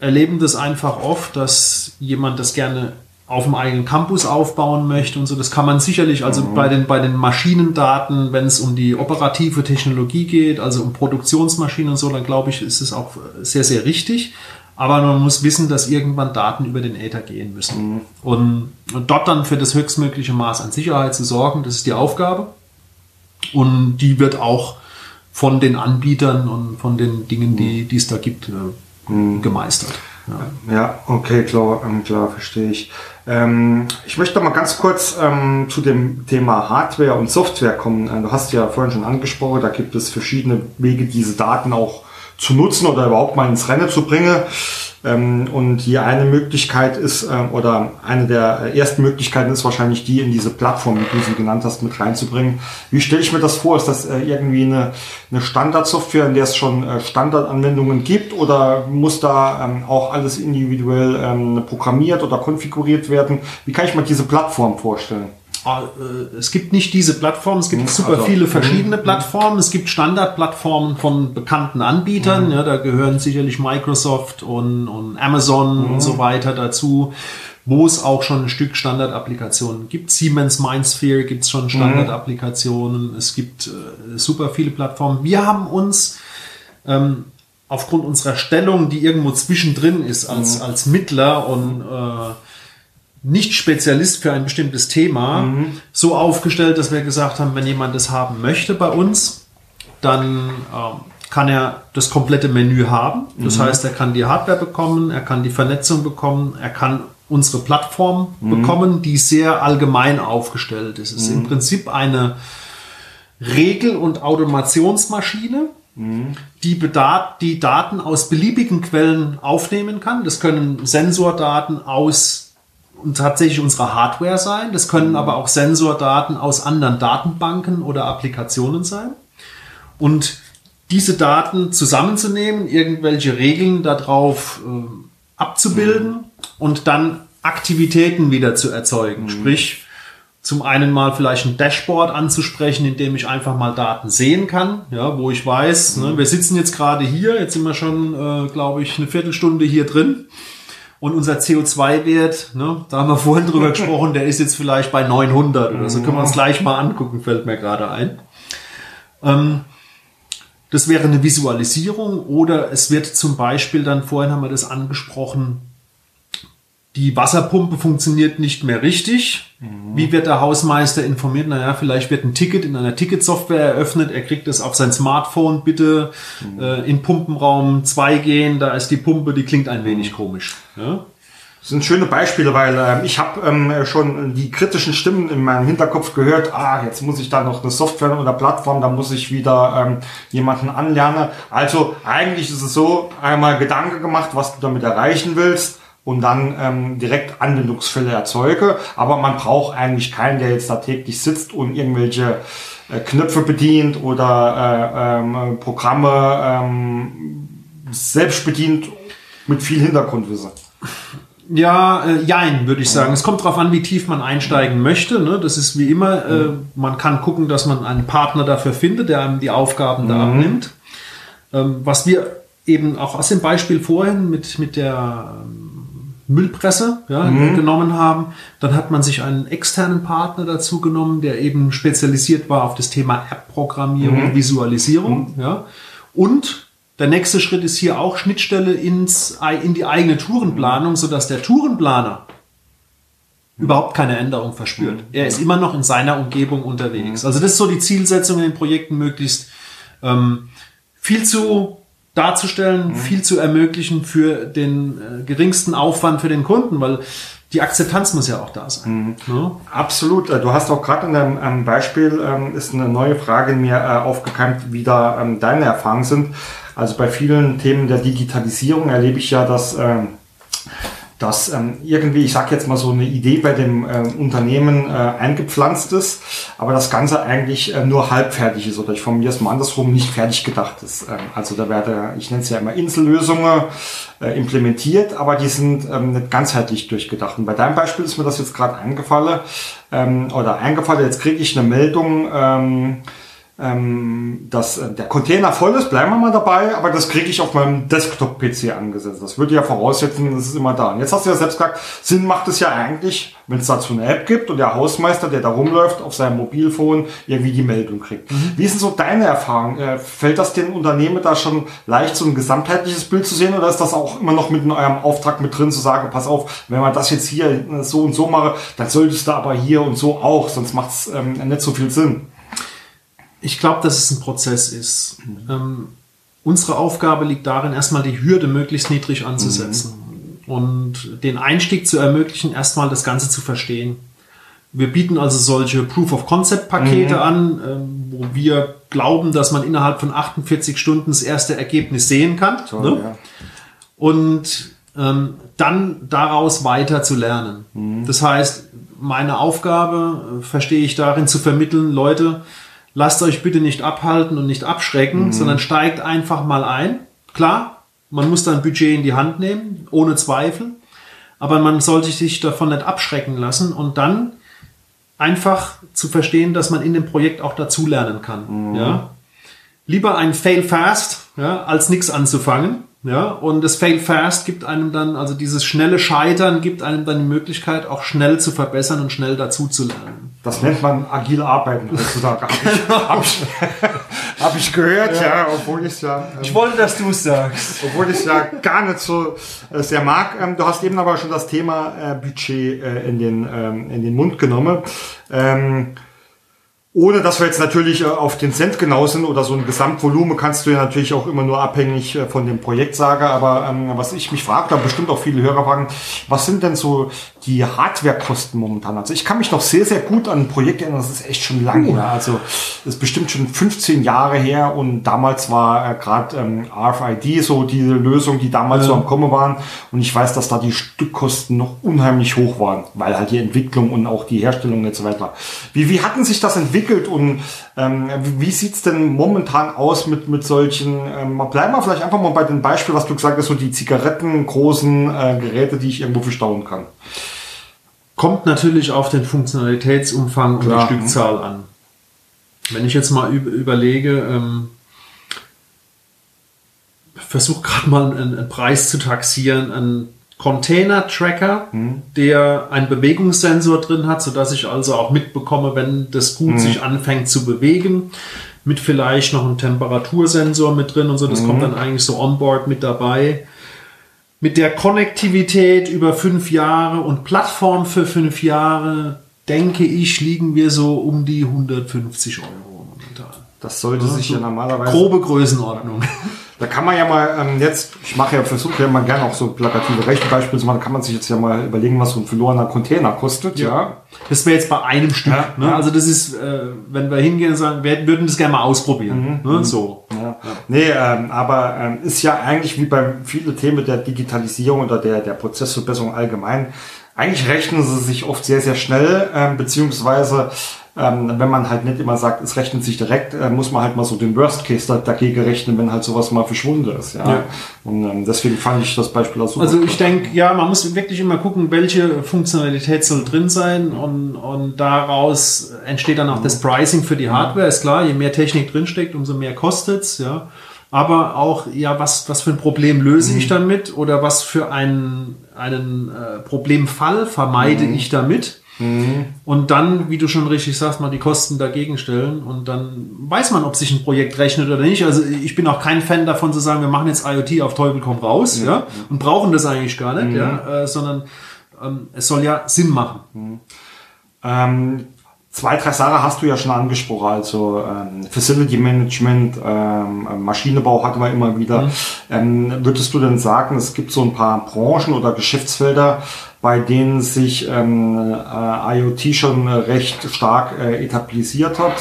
erleben das einfach oft, dass jemand das gerne auf dem eigenen Campus aufbauen möchte und so. Das kann man sicherlich, also bei den, bei den Maschinendaten, wenn es um die operative Technologie geht, also um Produktionsmaschinen und so, dann glaube ich, ist es auch sehr, sehr richtig. Aber man muss wissen, dass irgendwann Daten über den Äther gehen müssen. Und, und dort dann für das höchstmögliche Maß an Sicherheit zu sorgen, das ist die Aufgabe. Und die wird auch von den Anbietern und von den Dingen, die, die es da gibt, äh, gemeistert. Ja. Okay, klar, ähm, klar, verstehe ich. Ähm, ich möchte mal ganz kurz ähm, zu dem Thema Hardware und Software kommen. Äh, du hast ja vorhin schon angesprochen, da gibt es verschiedene Wege, diese Daten auch zu nutzen oder überhaupt mal ins Rennen zu bringen. Ähm, und die eine Möglichkeit ist, ähm, oder eine der ersten Möglichkeiten ist wahrscheinlich die, in diese Plattform, wie du sie genannt hast, mit reinzubringen. Wie stelle ich mir das vor? Ist das äh, irgendwie eine, eine Standardsoftware, in der es schon äh, Standardanwendungen gibt oder muss da ähm, auch alles individuell ähm, programmiert oder konfiguriert werden? Wie kann ich mir diese Plattform vorstellen? Ah, äh, Es gibt nicht diese Plattformen, es gibt Mhm, super also, viele mhm, verschiedene Plattformen. Es gibt Standardplattformen von bekannten Anbietern, Mhm. ja, da gehören sicherlich Microsoft und, und Amazon Mhm. und so weiter dazu, wo es auch schon ein Stück Standardapplikationen gibt. Siemens MindSphere gibt es schon Standardapplikationen. Es gibt äh, super viele Plattformen. Wir haben uns ähm, aufgrund unserer Stellung, die irgendwo zwischendrin ist als, als Mittler und äh, nicht Spezialist für ein bestimmtes Thema, so aufgestellt, dass wir gesagt haben, wenn jemand das haben möchte bei uns, dann ähm, kann er das komplette Menü haben. Das heißt, er kann die Hardware bekommen, er kann die Vernetzung bekommen, er kann unsere Plattform bekommen, die sehr allgemein aufgestellt ist. Es ist im Prinzip eine Regel- und Automationsmaschine, die, bedat die Daten aus beliebigen Quellen aufnehmen kann. Das können Sensordaten aus tatsächlich unserer Hardware sein. Das können aber auch Sensordaten aus anderen Datenbanken oder Applikationen sein. Und diese Daten zusammenzunehmen, irgendwelche Regeln darauf äh, abzubilden und dann Aktivitäten wieder zu erzeugen. Sprich, zum einen mal vielleicht ein Dashboard anzusprechen, in dem ich einfach mal Daten sehen kann, ja, wo ich weiß, ne, wir sitzen jetzt gerade hier, jetzt sind wir schon, äh, glaube ich, eine Viertelstunde hier drin. Und unser CO2-Wert, ne, da haben wir vorhin drüber gesprochen, der ist jetzt vielleicht bei 900 oder so. Können wir uns gleich mal angucken, fällt mir gerade ein. Ähm, das wäre eine Visualisierung oder es wird zum Beispiel dann, vorhin haben wir das angesprochen, die Wasserpumpe funktioniert nicht mehr richtig. Wie wird der Hausmeister informiert? Naja, vielleicht wird ein Ticket in einer Ticketsoftware eröffnet. Er kriegt es auf sein Smartphone. Bitte äh, in Pumpenraum 2 gehen. Da ist die Pumpe, die klingt ein wenig komisch. Ja? Das sind schöne Beispiele, weil ähm, ich habe ähm, schon die kritischen Stimmen in meinem Hinterkopf gehört, ah, jetzt muss ich da noch eine Software oder Plattform, da muss ich wieder ähm, jemanden anlernen. Also eigentlich ist es so, einmal Gedanke gemacht, was du damit erreichen willst und dann ähm, direkt Anwendungsfälle erzeuge. Aber man braucht eigentlich keinen, der jetzt da täglich sitzt und irgendwelche äh, Knöpfe bedient oder äh, ähm, Programme ähm, selbst bedient mit viel Hintergrundwissen. Ja, äh, jein, würde ich sagen. Es kommt darauf an, wie tief man einsteigen möchte. Ne? Das ist wie immer, äh, man kann gucken, dass man einen Partner dafür findet, der einem die Aufgaben da abnimmt. Ähm, was wir eben auch aus dem Beispiel vorhin mit, mit der ähm, Müllpresse ja, genommen haben, dann hat man sich einen externen Partner dazu genommen, der eben spezialisiert war auf das Thema App-Programmierung und Visualisierung. Ja. Und der nächste Schritt ist hier auch Schnittstelle ins, in die eigene Tourenplanung, sodass der Tourenplaner überhaupt keine Änderung verspürt. Er ist immer noch in seiner Umgebung unterwegs. Also das ist so die Zielsetzung in den Projekten, möglichst ähm, viel zu darzustellen, viel zu ermöglichen für den äh, geringsten Aufwand für den Kunden, weil die Akzeptanz muss ja auch da sein. Ne? Absolut. Äh, Du hast auch gerade in deinem Beispiel ähm, ist eine neue Frage in mir äh, aufgekeimt, wie da ähm, deine Erfahrungen sind. Also bei vielen Themen der Digitalisierung erlebe ich ja, dass ähm, dass ähm, irgendwie, ich sage jetzt mal so eine Idee bei dem ähm, Unternehmen äh, eingepflanzt ist, aber das Ganze eigentlich äh, nur halbfertig ist oder ich formuliere es mal andersrum, nicht fertig gedacht ist. Ähm, also da werde, ich nenne es ja immer Insellösungen äh, implementiert, aber die sind ähm, nicht ganzheitlich durchgedacht. Und bei deinem Beispiel ist mir das jetzt gerade eingefallen ähm, oder eingefallen, jetzt kriege ich eine Meldung, ähm, ähm, dass äh, der Container voll ist, bleiben wir mal dabei, aber das kriege ich auf meinem Desktop-PC angesetzt. Das würde ja voraussetzen, das ist immer da. Und jetzt hast du ja selbst gesagt, Sinn macht es ja eigentlich, wenn es dazu eine App gibt und der Hausmeister, der da rumläuft, auf seinem Mobilfon irgendwie die Meldung kriegt. Wie ist denn so deine Erfahrung? Äh, fällt das den Unternehmen da schon leicht, so ein gesamtheitliches Bild zu sehen oder ist das auch immer noch mit in eurem Auftrag mit drin, zu sagen, pass auf, wenn man das jetzt hier äh, so und so mache, dann solltest du aber hier und so auch, sonst macht es ähm, nicht so viel Sinn. Ich glaube, dass es ein Prozess ist. Ähm, unsere Aufgabe liegt darin, erstmal die Hürde möglichst niedrig anzusetzen und den Einstieg zu ermöglichen, erstmal das Ganze zu verstehen. Wir bieten also solche Proof-of-Concept-Pakete an, ähm, wo wir glauben, dass man innerhalb von 48 Stunden das erste Ergebnis sehen kann. Toll, ne? ja. und ähm, dann daraus weiter zu lernen. Das heißt, meine Aufgabe äh, verstehe ich darin zu vermitteln, Leute, lasst euch bitte nicht abhalten und nicht abschrecken, sondern steigt einfach mal ein. Klar, man muss dann Budget in die Hand nehmen, ohne Zweifel, aber man sollte sich davon nicht abschrecken lassen und dann einfach zu verstehen, dass man in dem Projekt auch dazulernen kann. Ja? Lieber ein Fail fast, ja, als nichts anzufangen. Ja, und das Fail fast gibt einem dann, also dieses schnelle Scheitern gibt einem dann die Möglichkeit, auch schnell zu verbessern und schnell dazu zu lernen. Das nennt man agil arbeiten heutzutage. Habe ich, hab ich, ich gehört, ja, obwohl ich ja, ähm, wollte, dass du es sagst. obwohl ich ja gar nicht so äh, sehr mag. Ähm, du hast eben aber schon das Thema äh, Budget äh, in den ähm, in den Mund genommen. Ähm, ohne dass wir jetzt natürlich äh, auf den Cent genau sind oder so ein Gesamtvolumen kannst du ja natürlich auch immer nur abhängig äh, von dem Projekt sagen. Aber ähm, was ich mich frage, da bestimmt auch viele Hörer fragen, was sind denn so die Hardwarekosten momentan? Also ich kann mich noch sehr, sehr gut an ein Projekt erinnern, das ist echt schon lange her. Also das ist bestimmt schon 15 Jahre her und damals war äh, gerade ähm, RFID so diese Lösung, die damals so am Kommen waren. Und ich weiß, dass da die Stückkosten noch unheimlich hoch waren, weil halt die Entwicklung und auch die Herstellung und so weiter. Wie, wie hatten sich das entwickelt und ähm, wie, sieht's denn momentan aus mit, mit solchen, ähm, mal bleiben wir vielleicht einfach mal bei dem Beispiel, was du gesagt hast, so die Zigaretten, großen äh, Geräte, die ich irgendwo verstauen kann. Kommt natürlich auf den Funktionalitätsumfang und Klar. die Stückzahl an. Wenn ich jetzt mal üb- überlege, ähm, versuche gerade mal einen, einen Preis zu taxieren, ein Container-Tracker, der einen Bewegungssensor drin hat, sodass ich also auch mitbekomme, wenn das Gut sich anfängt zu bewegen, mit vielleicht noch einem Temperatursensor mit drin und so, das kommt dann eigentlich so onboard mit dabei. Mit der Konnektivität über fünf Jahre und Plattform für fünf Jahre, denke ich, liegen wir so um die 150 Euro momentan. Das sollte sich ja normalerweise. Grobe Größenordnung. Da kann man ja mal ähm, jetzt, ich mache ja, versuche ja mal gerne auch so plakative Rechenbeispiele zu machen, da kann man sich jetzt ja mal überlegen, was so ein verlorener Container kostet, ja. Das wäre jetzt bei einem Stück. Ja, ne? ja. Also das ist, äh, wenn wir hingehen und sagen, wir würden das gerne mal ausprobieren. Mhm, Ne? So. Ja. Nee, ähm, aber ähm, ist ja eigentlich wie bei vielen Themen der Digitalisierung oder der, der Prozessverbesserung allgemein, eigentlich rechnen sie sich oft sehr, sehr schnell, ähm, beziehungsweise ähm, wenn man halt nicht immer sagt, es rechnet sich direkt, äh, muss man halt mal so den Worst Case da, dagegen rechnen, wenn halt sowas mal verschwunden ist. Ja. Ja. Und ähm, deswegen fand ich das Beispiel auch super. Also ich denke, ja, man muss wirklich immer gucken, welche Funktionalität soll drin sein und, und daraus entsteht dann auch das Pricing für die Hardware. Ist klar, je mehr Technik drinsteckt, umso mehr kostet's, ja. Aber auch, ja, was, was für ein Problem löse ich damit oder was für einen, einen äh, Problemfall vermeide ich damit? Und dann, wie du schon richtig sagst, mal die Kosten dagegen stellen. Und dann weiß man, ob sich ein Projekt rechnet oder nicht. Also ich bin auch kein Fan davon zu sagen, wir machen jetzt IoT auf Teufel komm raus, ja, und brauchen das eigentlich gar nicht, ja, äh, sondern ähm, es soll ja Sinn machen. Ähm, zwei, drei Sachen hast du ja schon angesprochen, also ähm, Facility Management, ähm, Maschinenbau hatten wir immer wieder. Ähm, würdest du denn sagen, es gibt so ein paar Branchen oder Geschäftsfelder, bei denen sich ähm, äh, IoT schon recht stark äh, etabliert hat?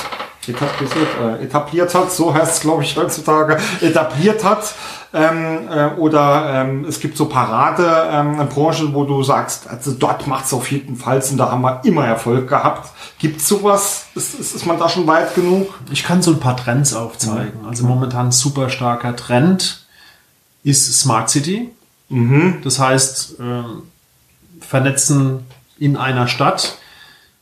Etabliert, äh, etabliert hat, so heißt es, glaube ich, heutzutage, etabliert hat. Ähm, äh, oder ähm, es gibt so Parade ähm, Branchen, wo du sagst, also dort macht es auf jeden Fall Sinn, da haben wir immer Erfolg gehabt. Gibt es sowas? Ist, ist, ist man da schon weit genug? Ich kann so ein paar Trends aufzeigen. Also momentan super starker Trend ist Smart City. Das heißt, ähm, vernetzen in einer Stadt.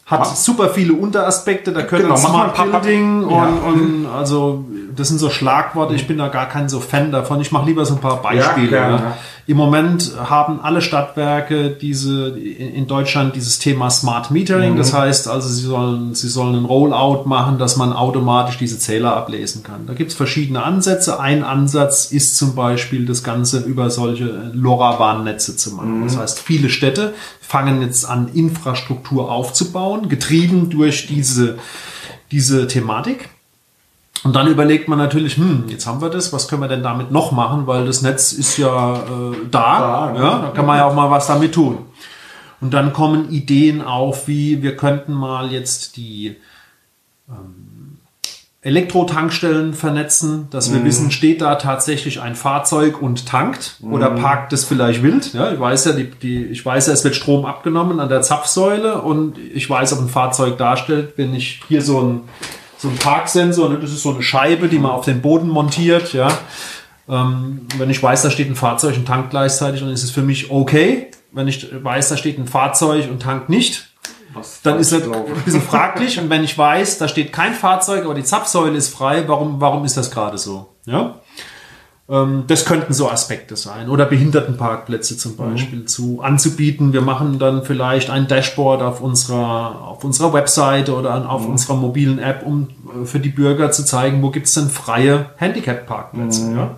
Hat super viele Unteraspekte, da können Genau, ein Smart Building und, und also das sind so Schlagworte, ich bin da gar kein so Fan davon. Ich mache lieber so ein paar Beispiele. ja. ja. Im Moment haben alle Stadtwerke diese in Deutschland dieses Thema Smart Metering. Mhm. Das heißt also, sie sollen, sie sollen einen Rollout machen, dass man automatisch diese Zähler ablesen kann. Da gibt es verschiedene Ansätze. Ein Ansatz ist zum Beispiel, das Ganze über solche LoRaWAN-Netze zu machen. Das heißt, viele Städte fangen jetzt an, Infrastruktur aufzubauen, getrieben durch diese, diese Thematik. Und dann überlegt man natürlich, hm, jetzt haben wir das, was können wir denn damit noch machen, weil das Netz ist ja äh, da, Da, ja, da kann man ja auch mal was damit tun. Und dann kommen Ideen auf, wie wir könnten mal jetzt die ähm, Elektrotankstellen vernetzen, dass wir wissen, steht da tatsächlich ein Fahrzeug und tankt oder parkt es vielleicht wild. Ja, ich weiß ja, die, die, ich weiß ja, es wird Strom abgenommen an der Zapfsäule und ich weiß, ob ein Fahrzeug darstellt, wenn ich hier so ein so ein Parksensor, ne? das ist so eine Scheibe, die man auf den Boden montiert, ja. Ähm, wenn ich weiß, da steht ein Fahrzeug und tankt gleichzeitig, dann ist es für mich okay. Wenn ich weiß, da steht ein Fahrzeug und tankt nicht, Was dann ist das glaube. ein bisschen fraglich. Und wenn ich weiß, da steht kein Fahrzeug, aber die Zapfsäule ist frei, warum, warum ist das gerade so? Ja? Ähm, Das könnten so Aspekte sein. Oder Behindertenparkplätze zum Beispiel zu anzubieten. Wir machen dann vielleicht ein Dashboard auf unserer, auf unserer Webseite oder an- auf unserer mobilen App, um äh, für die Bürger zu zeigen, wo gibt es denn freie Handicap-Parkplätze. Ja?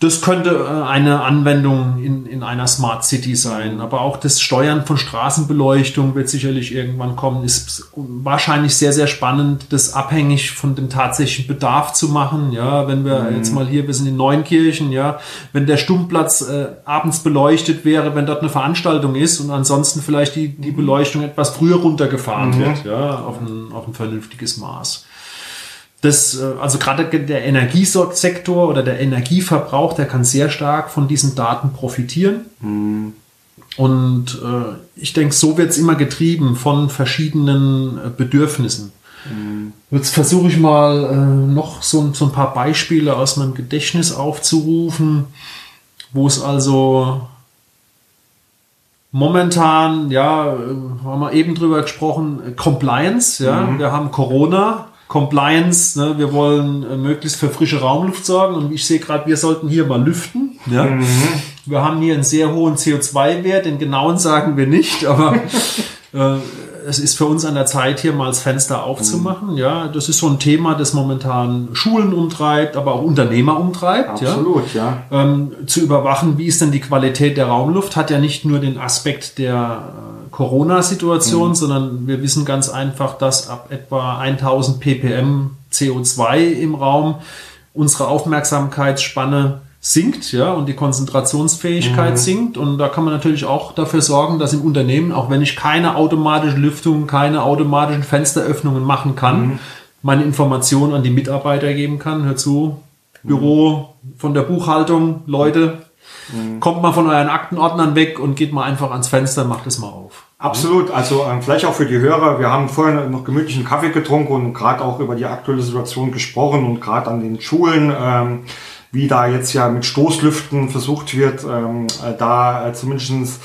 Das könnte äh, eine Anwendung in, in einer Smart City sein. Aber auch das Steuern von Straßenbeleuchtung wird sicherlich irgendwann kommen. Ist wahrscheinlich sehr, sehr spannend, das abhängig von dem tatsächlichen Bedarf zu machen. Ja, wenn wir jetzt mal hier, wir sind in Neunkirchen, ja, wenn der Stummplatz äh, abends beleuchtet wäre, wenn dort eine Veranstaltung ist und ansonsten vielleicht die, die Beleuchtung etwas früher runtergefahren wird, ja, auf ein, auf ein vernünftiges Maß. Das, äh, also gerade der Energiesektor oder der Energieverbrauch, der kann sehr stark von diesen Daten profitieren. Und äh, ich denke, so wird es immer getrieben von verschiedenen äh, Bedürfnissen. Jetzt versuche ich mal äh, noch so, so ein paar Beispiele aus meinem Gedächtnis aufzurufen, wo es also momentan, ja, äh, haben wir eben drüber gesprochen, äh, Compliance, ja, wir haben Corona, Compliance, ne, wir wollen äh, möglichst für frische Raumluft sorgen und ich sehe gerade, wir sollten hier mal lüften, ja. Wir haben hier einen sehr hohen CO2-Wert, den genauen sagen wir nicht, aber äh, es ist für uns an der Zeit, hier mal das Fenster aufzumachen. Ja, das ist so ein Thema, das momentan Schulen umtreibt, aber auch Unternehmer umtreibt. Ja Absolut, ja. ähm, zu überwachen, wie ist denn die Qualität der Raumluft, hat ja nicht nur den Aspekt der Corona-Situation, sondern wir wissen ganz einfach, dass ab etwa 1000 ppm CO2 im Raum unsere Aufmerksamkeitsspanne sinkt, ja, und die Konzentrationsfähigkeit sinkt. Und da kann man natürlich auch dafür sorgen, dass im Unternehmen, auch wenn ich keine automatische Lüftung, keine automatischen Fensteröffnungen machen kann, meine Informationen an die Mitarbeiter geben kann. Hör zu, Büro von der Buchhaltung, Leute, kommt mal von euren Aktenordnern weg und geht mal einfach ans Fenster, macht es mal auf. Absolut. Also ähm, vielleicht auch für die Hörer. Wir haben vorhin noch gemütlichen Kaffee getrunken und gerade auch über die aktuelle Situation gesprochen und gerade an den Schulen, ähm, wie da jetzt ja mit Stoßlüften versucht wird, ähm, äh, da äh, zumindestens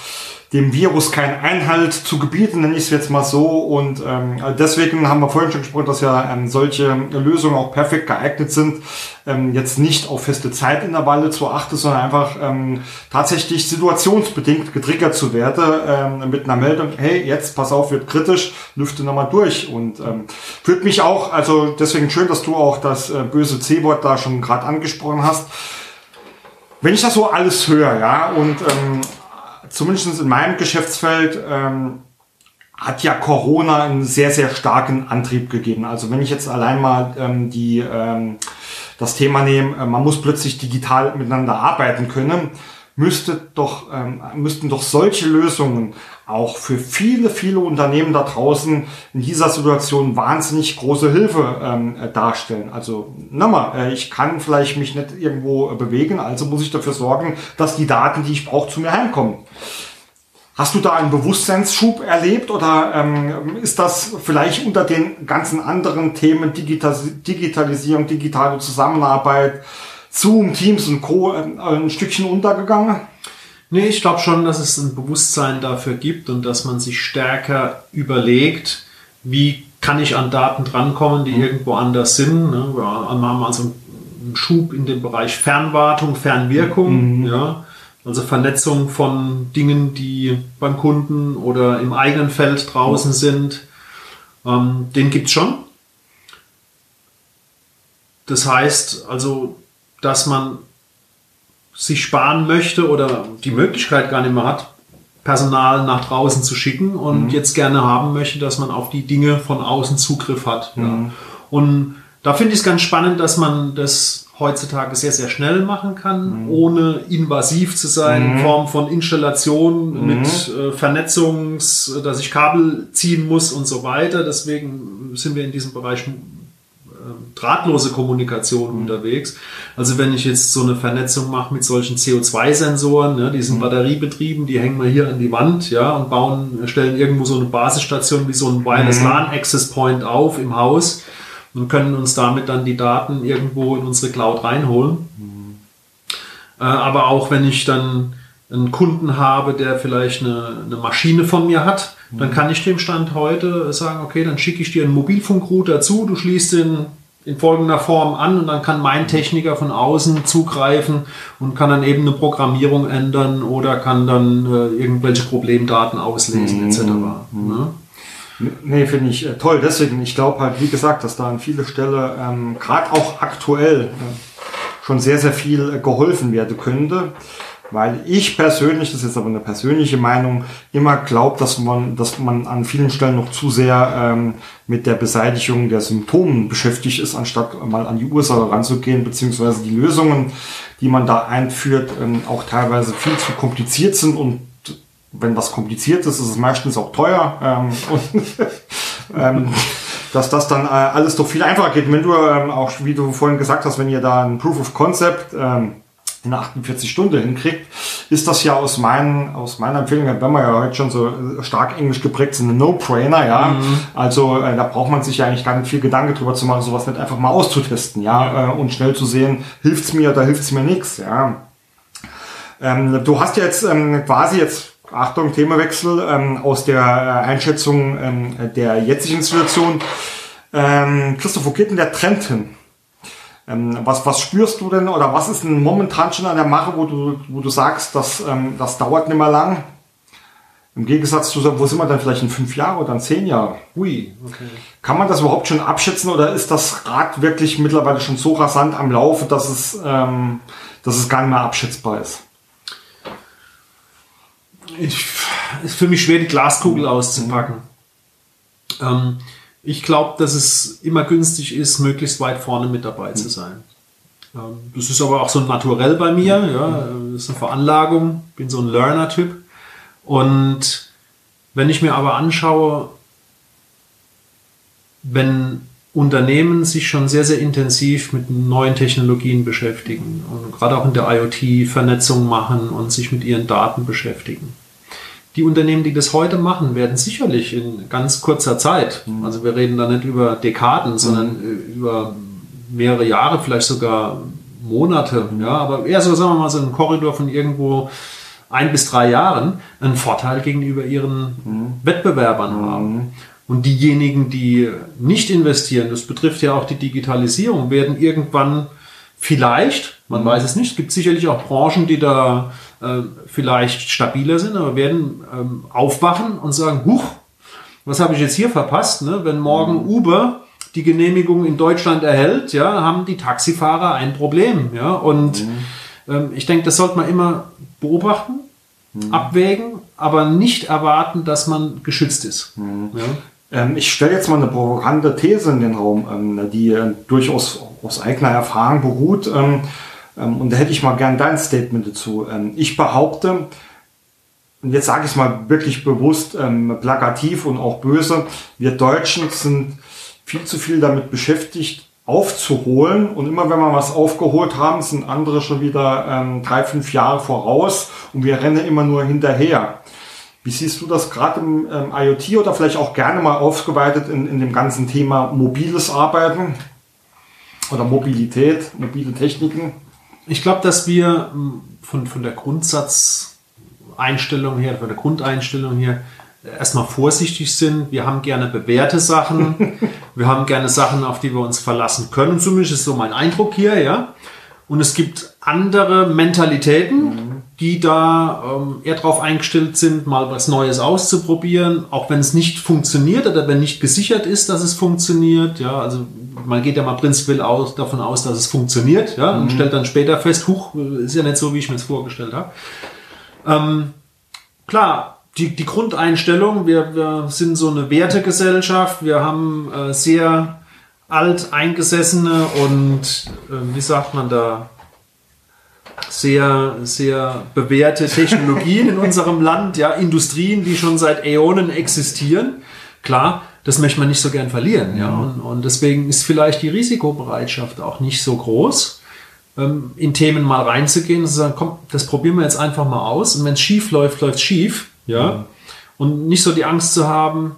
dem Virus keinen Einhalt zu gebieten, nenne ich es jetzt mal so. Und ähm, deswegen haben wir vorhin schon gesprochen, dass ja ähm, solche Lösungen auch perfekt geeignet sind, ähm, jetzt nicht auf feste Zeitintervalle zu achten, sondern einfach ähm, tatsächlich situationsbedingt getriggert zu werden ähm, mit einer Meldung, hey, jetzt pass auf, wird kritisch, lüfte nochmal durch. Und ähm, führt mich auch, also deswegen schön, dass du auch das äh, böse C-Wort da schon gerade angesprochen hast. Wenn ich das so alles höre, ja, und ähm, zumindest in meinem Geschäftsfeld ähm, hat ja Corona einen sehr, sehr starken Antrieb gegeben. Also wenn ich jetzt allein mal ähm, die, ähm, das Thema nehme, äh, man muss plötzlich digital miteinander arbeiten können, müsste doch, ähm, müssten doch solche Lösungen auch für viele, viele Unternehmen da draußen in dieser Situation wahnsinnig große Hilfe ähm, darstellen. Also nochmal, äh, ich kann vielleicht mich nicht irgendwo bewegen, also muss ich dafür sorgen, dass die Daten, die ich brauche, zu mir heimkommen. Hast du da einen Bewusstseinsschub erlebt oder ähm, ist das vielleicht unter den ganzen anderen Themen Digital Digitalisierung, digitale Zusammenarbeit, Zoom, Teams und Co. Äh, ein Stückchen untergegangen? Nee, ich glaube schon, dass es ein Bewusstsein dafür gibt und dass man sich stärker überlegt, wie kann ich an Daten drankommen, die mhm. irgendwo anders sind. Ne? Wir haben also einen Schub in dem Bereich Fernwartung, Fernwirkung, mhm. ja? also Vernetzung von Dingen, die beim Kunden oder im eigenen Feld draußen mhm. sind. Ähm, den gibt es schon. Das heißt also, dass man sich sparen möchte oder die Möglichkeit gar nicht mehr hat, Personal nach draußen zu schicken und mhm. jetzt gerne haben möchte, dass man auf die Dinge von außen Zugriff hat. Mhm. Ja. Und da finde ich es ganz spannend, dass man das heutzutage sehr, sehr schnell machen kann, mhm. ohne invasiv zu sein, in mhm. Form von Installation mhm. mit äh, Vernetzungs, dass ich Kabel ziehen muss und so weiter. Deswegen sind wir in diesem Bereich drahtlose Kommunikation mhm. unterwegs. Also wenn ich jetzt so eine Vernetzung mache mit solchen CO2-Sensoren, ne, die sind mhm. batteriebetrieben, die hängen wir hier an die Wand, ja, und bauen, stellen irgendwo so eine Basisstation wie so ein Wireless mhm. LAN Access Point auf im Haus und können uns damit dann die Daten irgendwo in unsere Cloud reinholen. Mhm. Äh, aber auch wenn ich dann einen Kunden habe, der vielleicht eine, eine Maschine von mir hat, dann kann ich dem Stand heute sagen, okay, dann schicke ich dir einen Mobilfunkrouter zu, du schließt den in folgender Form an und dann kann mein Techniker von außen zugreifen und kann dann eben eine Programmierung ändern oder kann dann äh, irgendwelche Problemdaten auslesen mhm. etc. Mhm. Ne? Nee, finde ich äh, toll. Deswegen, ich glaube halt, wie gesagt, dass da an viele Stellen, ähm, gerade auch aktuell, äh, schon sehr, sehr viel äh, geholfen werden könnte weil ich persönlich, das ist jetzt aber eine persönliche Meinung, immer glaube, dass man, dass man an vielen Stellen noch zu sehr ähm, mit der Beseitigung der Symptome beschäftigt ist, anstatt mal an die Ursache ranzugehen, beziehungsweise die Lösungen, die man da einführt, ähm, auch teilweise viel zu kompliziert sind und wenn was kompliziert ist, ist es meistens auch teuer. Ähm, und, ähm, dass das dann äh, alles doch viel einfacher geht. Wenn du ähm, auch, wie du vorhin gesagt hast, wenn ihr da ein Proof of Concept ähm, in 48 Stunden hinkriegt, ist das ja aus, meinen, aus meiner Empfehlung, wenn wir ja heute schon so stark englisch geprägt sind, ein No-Brainer, ja. Mhm. Also äh, da braucht man sich ja eigentlich gar nicht viel Gedanke drüber zu machen, sowas nicht einfach mal auszutesten, ja, äh, und schnell zu sehen, hilft's mir oder hilft's mir nichts, ja. Ähm, du hast jetzt ähm, quasi jetzt Achtung, Themawechsel, ähm, aus der äh, Einschätzung ähm, der jetzigen Situation. Ähm, Christoph, wo geht denn der Trend hin? Ähm, was, was spürst du denn oder was ist denn momentan schon an der Mache, wo du, wo du sagst, dass, ähm, das dauert nicht mehr lang? Im Gegensatz zu, wo sind wir dann vielleicht in fünf Jahren oder in zehn Jahren? Ui, okay. Kann man das überhaupt schon abschätzen oder ist das Rad wirklich mittlerweile schon so rasant am Laufe, dass es, ähm, dass es gar nicht mehr abschätzbar ist? Ich, ist für mich schwer, die Glaskugel auszupacken. Mhm. Ähm, ich glaube, dass es immer günstig ist, möglichst weit vorne mit dabei zu sein. Ähm, das ist aber auch so ein Naturell bei mir, ja, das ist eine Veranlagung, bin so ein Learner-Typ. Und wenn ich mir aber anschaue, wenn Unternehmen sich schon sehr, sehr intensiv mit neuen Technologien beschäftigen und gerade auch in der IoT Vernetzung machen und sich mit ihren Daten beschäftigen. Die Unternehmen, die das heute machen, werden sicherlich in ganz kurzer Zeit, mhm. also wir reden da nicht über Dekaden, sondern mhm. über mehrere Jahre, vielleicht sogar Monate, ja, aber eher so, sagen wir mal, so ein Korridor von irgendwo ein bis drei Jahren einen Vorteil gegenüber ihren mhm. Wettbewerbern mhm. haben. Und diejenigen, die nicht investieren, das betrifft ja auch die Digitalisierung, werden irgendwann vielleicht, man weiß es nicht, es gibt sicherlich auch Branchen, die da äh, vielleicht stabiler sind, aber werden ähm, aufwachen und sagen, huch, was habe ich jetzt hier verpasst? Ne? Wenn morgen mhm. Uber die Genehmigung in Deutschland erhält, ja, haben die Taxifahrer ein Problem. Ja? Und mhm. ähm, ich denke, das sollte man immer beobachten, mhm. abwägen, aber nicht erwarten, dass man geschützt ist. Mhm. Ja? Ähm, ich stelle jetzt mal eine provokante These in den Raum, ähm, die äh, durchaus aus eigener Erfahrung beruht. Ähm, ähm, und da hätte ich mal gern dein Statement dazu. Ähm, ich behaupte, und jetzt sage ich es mal wirklich bewusst, plakativ und auch böse, wir Deutschen sind viel zu viel damit beschäftigt, aufzuholen. Und immer wenn wir was aufgeholt haben, sind andere schon wieder ähm, drei, fünf Jahre voraus und wir rennen immer nur hinterher. Wie siehst du das gerade im ähm, IoT oder vielleicht auch gerne mal aufgeweitet in, in dem ganzen Thema mobiles Arbeiten oder Mobilität, mobile Techniken? Ich glaube, dass wir ähm, von, von der Grundsatzeinstellung her, von der Grundeinstellung her, erstmal vorsichtig sind. Wir haben gerne bewährte Sachen. wir haben gerne Sachen, auf die wir uns verlassen können. Zumindest ist so mein Eindruck hier, ja. Und es gibt andere Mentalitäten, mhm. Die da ähm, eher darauf eingestellt sind, mal was Neues auszuprobieren, auch wenn es nicht funktioniert oder wenn nicht gesichert ist, dass es funktioniert. Ja, also man geht ja mal prinzipiell aus, davon aus, dass es funktioniert, ja, mhm. und stellt dann später fest, huch, ist ja nicht so, wie ich mir es vorgestellt habe. Ähm, klar, die, die Grundeinstellung, wir, wir sind so eine Wertegesellschaft, wir haben äh, sehr alt eingesessene und, äh, wie sagt man da, sehr, sehr bewährte Technologien in unserem Land, ja, Industrien, die schon seit Äonen existieren. Klar, das möchte man nicht so gern verlieren, ja, und, und deswegen ist vielleicht die Risikobereitschaft auch nicht so groß, ähm, in Themen mal reinzugehen und zu sagen, komm, das probieren wir jetzt einfach mal aus. Und wenn es schief läuft, läuft es schief ja. Und nicht so die Angst zu haben,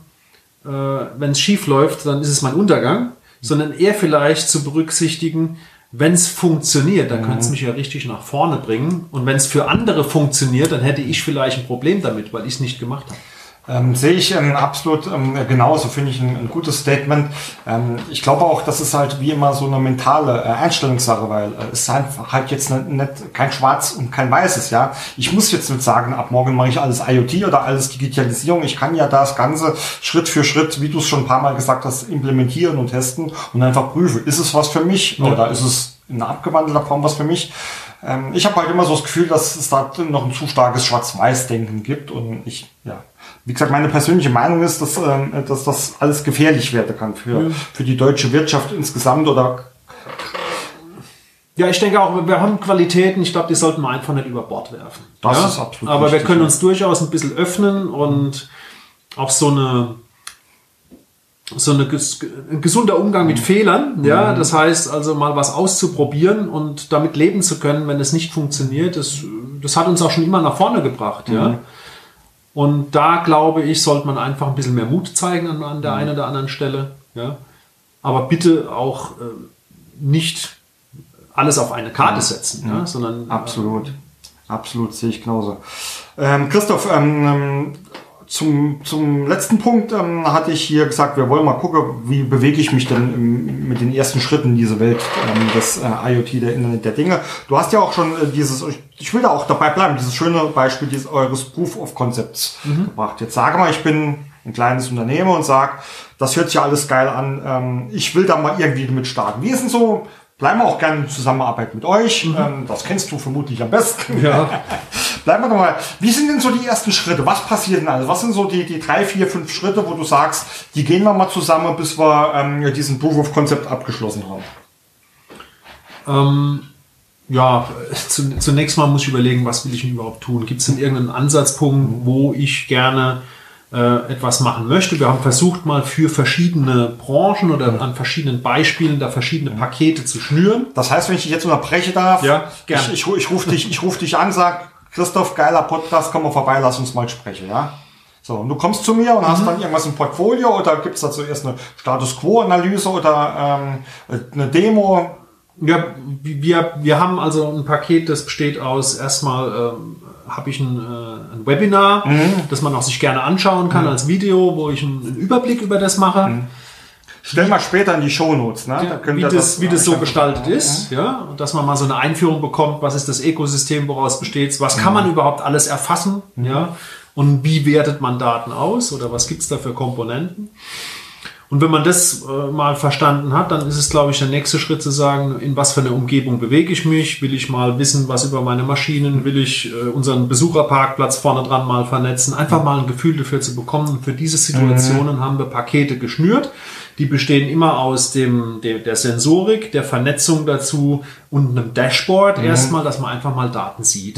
äh, wenn es schief läuft, dann ist es mein Untergang, sondern eher vielleicht zu berücksichtigen, wenn es funktioniert, dann mhm. könnte es mich ja richtig nach vorne bringen. Und wenn es für andere funktioniert, dann hätte ich vielleicht ein Problem damit, weil ich es nicht gemacht habe. Ähm, sehe ich ähm, absolut ähm, genauso, finde ich ein, ein, gutes Statement. Ähm, ich glaube auch, das ist halt wie immer so eine mentale äh, Einstellungssache, weil äh, es ist einfach halt jetzt nicht, nicht kein Schwarz und kein Weißes, ja. Ich muss jetzt nicht sagen, ab morgen mache ich alles IoT oder alles Digitalisierung. Ich kann ja das Ganze Schritt für Schritt, wie du es schon ein paar Mal gesagt hast, implementieren und testen und einfach prüfen. Ist es was für mich ja. oder ist es in einer abgewandelter Form was für mich? Ähm, ich habe halt immer so das Gefühl, dass es da noch ein zu starkes Schwarz-Weiß-Denken gibt und ich, ja, wie gesagt, meine persönliche Meinung ist, dass, ähm, dass das alles gefährlich werden kann für, ja. für die deutsche Wirtschaft insgesamt oder ja, ich denke auch, wir haben Qualitäten, ich glaube, die sollten wir einfach nicht über Bord werfen. Das ja? ist absolut Aber wir können uns durchaus ein bisschen öffnen und auch so eine so eine, ein gesunder Umgang mit mhm. Fehlern, ja, mhm. das heißt also mal was auszuprobieren und damit leben zu können, wenn es nicht funktioniert, das, das hat uns auch schon immer nach vorne gebracht, mhm. ja. Und da glaube ich, sollte man einfach ein bisschen mehr Mut zeigen an, an der mhm. einen oder anderen Stelle. Ja? Aber bitte auch äh, nicht alles auf eine Karte setzen, ja. Ja? sondern. Absolut. Äh, Absolut, sehe ich genauso. Ähm, Christoph, ähm, ähm zum, zum letzten Punkt ähm, hatte ich hier gesagt, wir wollen mal gucken, wie bewege ich mich denn im, mit den ersten Schritten in diese Welt ähm, des äh, IoT, der Internet der Dinge. Du hast ja auch schon äh, dieses, ich will da auch dabei bleiben, dieses schöne Beispiel dieses eures Proof of Concepts mhm. gebracht. Jetzt sage mal, ich bin ein kleines Unternehmen und sag, das hört sich alles geil an, ähm, ich will da mal irgendwie damit starten. Wie ist denn so Bleiben wir auch gerne in Zusammenarbeit mit euch. Mhm. Ähm, das kennst du vermutlich am besten. Ja. Bleiben wir doch mal. Wie sind denn so die ersten Schritte? Was passiert denn also? Was sind so die, die drei, vier, fünf Schritte, wo du sagst, die gehen wir mal zusammen, bis wir ähm, diesen Proof of Concept abgeschlossen haben? Ähm, ja, zu, zunächst mal muss ich überlegen, was will ich denn überhaupt tun? Gibt es denn irgendeinen Ansatzpunkt, wo ich gerne äh, etwas machen möchte. Wir haben versucht, mal für verschiedene Branchen oder an verschiedenen Beispielen da verschiedene Pakete zu schnüren. Das heißt, wenn ich dich jetzt unterbreche darf, Ja, gern. ich, ich, ich rufe dich, ich ruf dich an, sag, Christoph, geiler Podcast, komm mal vorbei, lass uns mal sprechen, ja? So, und du kommst zu mir und Mhm. hast dann irgendwas im Portfolio oder gibt's dazu erst eine Status Quo-Analyse oder ähm, eine Demo? Ja, wir, wir haben also ein Paket, das besteht aus erstmal ähm, habe ich ein, äh, ein Webinar, das man auch sich gerne anschauen kann als Video, wo ich einen, einen Überblick über das mache. Stell mal später in die Shownotes, ne? Da könnt wie ihr das, wie das so gestaltet ist, ja, und dass man mal so eine Einführung bekommt, was ist das Ökosystem, woraus besteht was kann man überhaupt alles erfassen, ja, und wie wertet man Daten aus oder was gibt's da für Komponenten. Und wenn man das äh, mal verstanden hat, dann ist es, glaube ich, der nächste Schritt zu sagen, in was für eine Umgebung bewege ich mich? Will ich mal wissen, was über meine Maschinen? Will ich äh, unseren Besucherparkplatz vorne dran mal vernetzen? Einfach mal ein Gefühl dafür zu bekommen. Und für diese Situationen haben wir Pakete geschnürt. Die bestehen immer aus dem, der, der Sensorik, der Vernetzung dazu und einem Dashboard erstmal, dass man einfach mal Daten sieht.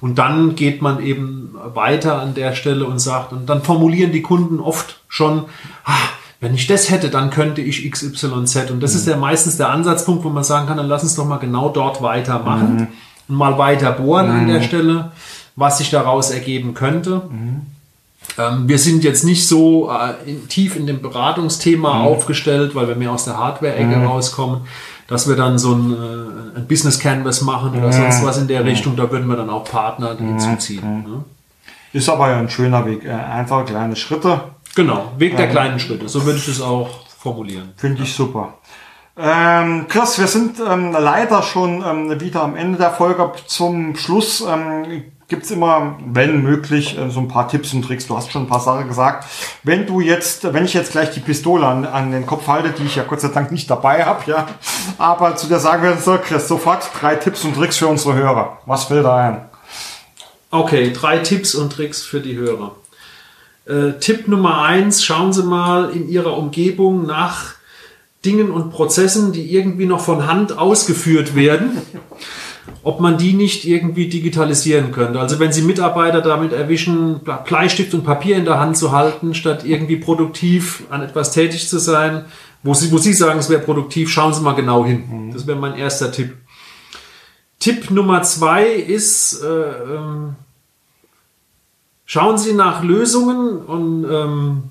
Und dann geht man eben weiter an der Stelle und sagt, und dann formulieren die Kunden oft schon, ah, wenn ich das hätte, dann könnte ich XYZ. Und das ist ja meistens der Ansatzpunkt, wo man sagen kann, dann lass uns doch mal genau dort weitermachen und mal weiter bohren an der Stelle, was sich daraus ergeben könnte. Ähm, wir sind jetzt nicht so äh, in, tief in dem Beratungsthema aufgestellt, weil wir mehr aus der Hardware-Ecke rauskommen, dass wir dann so ein, äh, ein Business Canvas machen oder sonst was in der Richtung. Da würden wir dann auch Partner hinzuziehen. Ne? Ist aber ja ein schöner Weg. Äh, Einfach kleine Schritte. Genau, Weg der kleinen Schritte. So würde ich das auch formulieren. Finde ich super. Ähm, Chris, wir sind ähm, leider schon ähm, wieder am Ende der Folge. Zum Schluss ähm, gibt's immer, wenn möglich, äh, so ein paar Tipps und Tricks. Du hast schon ein paar Sachen gesagt. Wenn du jetzt, wenn ich jetzt gleich die Pistole an, an den Kopf halte, die ich ja Gott sei Dank nicht dabei habe, ja, aber zu dir sagen werde, so Chris, sofort drei Tipps und Tricks für unsere Hörer. Was fällt da ein? Okay, drei Tipps und Tricks für die Hörer. Äh, Tipp Nummer eins, schauen Sie mal in Ihrer Umgebung nach Dingen und Prozessen, die irgendwie noch von Hand ausgeführt werden, ob man die nicht irgendwie digitalisieren könnte. Also wenn Sie Mitarbeiter damit erwischen, Bleistift und Papier in der Hand zu halten, statt irgendwie produktiv an etwas tätig zu sein, wo Sie, wo Sie sagen, es wäre produktiv, schauen Sie mal genau hin. Das wäre mein erster Tipp. Tipp Nummer zwei ist, äh, ähm, schauen Sie nach Lösungen und ähm,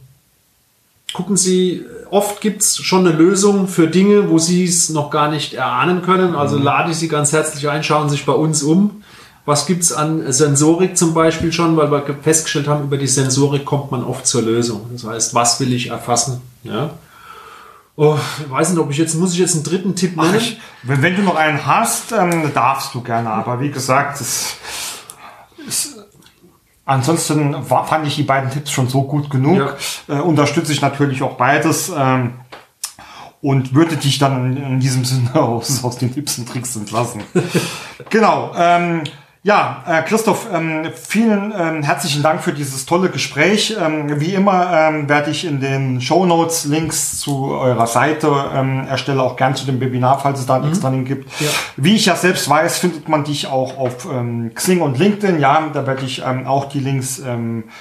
gucken Sie, oft gibt es schon eine Lösung für Dinge, wo Sie es noch gar nicht erahnen können. Also lade ich Sie ganz herzlich ein, schauen Sie sich bei uns um. Was gibt es an Sensorik zum Beispiel schon, weil wir festgestellt haben, über die Sensorik kommt man oft zur Lösung. Das heißt, was will ich erfassen? Ja. Oh, ich weiß nicht, ob ich jetzt, muss ich jetzt einen dritten Tipp nennen? Ich, wenn, wenn du noch einen hast, ähm, darfst du gerne. Aber wie gesagt, es ist, ansonsten war, fand ich die beiden Tipps schon so gut genug. Äh, unterstütze ich natürlich auch beides. Ähm, und würde dich dann in, in diesem Sinne aus, aus den Tipps und Tricks entlassen. genau. Ähm, ja, äh, Christoph, ähm, vielen ähm, herzlichen Dank für dieses tolle Gespräch. Ähm, wie immer ähm, werde ich in den Show Notes Links zu eurer Seite ähm, erstelle, auch gern zu dem Webinar, falls es da einen extra Link gibt. Ja. Wie ich ja selbst weiß, findet man dich auch auf ähm, Xing und LinkedIn. Ja, da werde ich auch die Links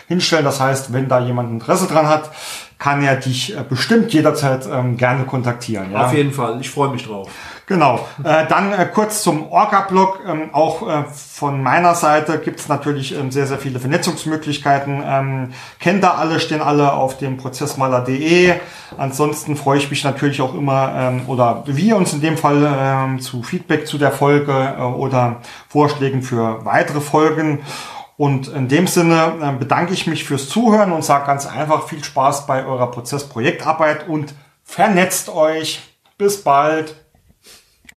hinstellen. Das heißt, wenn da jemand Interesse dran hat, kann er dich äh, bestimmt jederzeit ähm, gerne kontaktieren. Ja? Auf jeden Fall, ich freue mich drauf. Genau. Äh, dann äh, kurz zum Orca-Blog. Ähm, auch äh, von meiner Seite gibt es natürlich ähm, sehr, sehr viele Vernetzungsmöglichkeiten. Ähm, kennt ihr alle, stehen alle auf dem prozessmaler.de. Ansonsten freue ich mich natürlich auch immer, ähm, oder wir uns in dem Fall ähm, zu Feedback zu der Folge äh, oder Vorschlägen für weitere Folgen. Und in dem Sinne äh, bedanke ich mich fürs Zuhören und sage ganz einfach viel Spaß bei eurer Prozessprojektarbeit und vernetzt euch. Bis bald.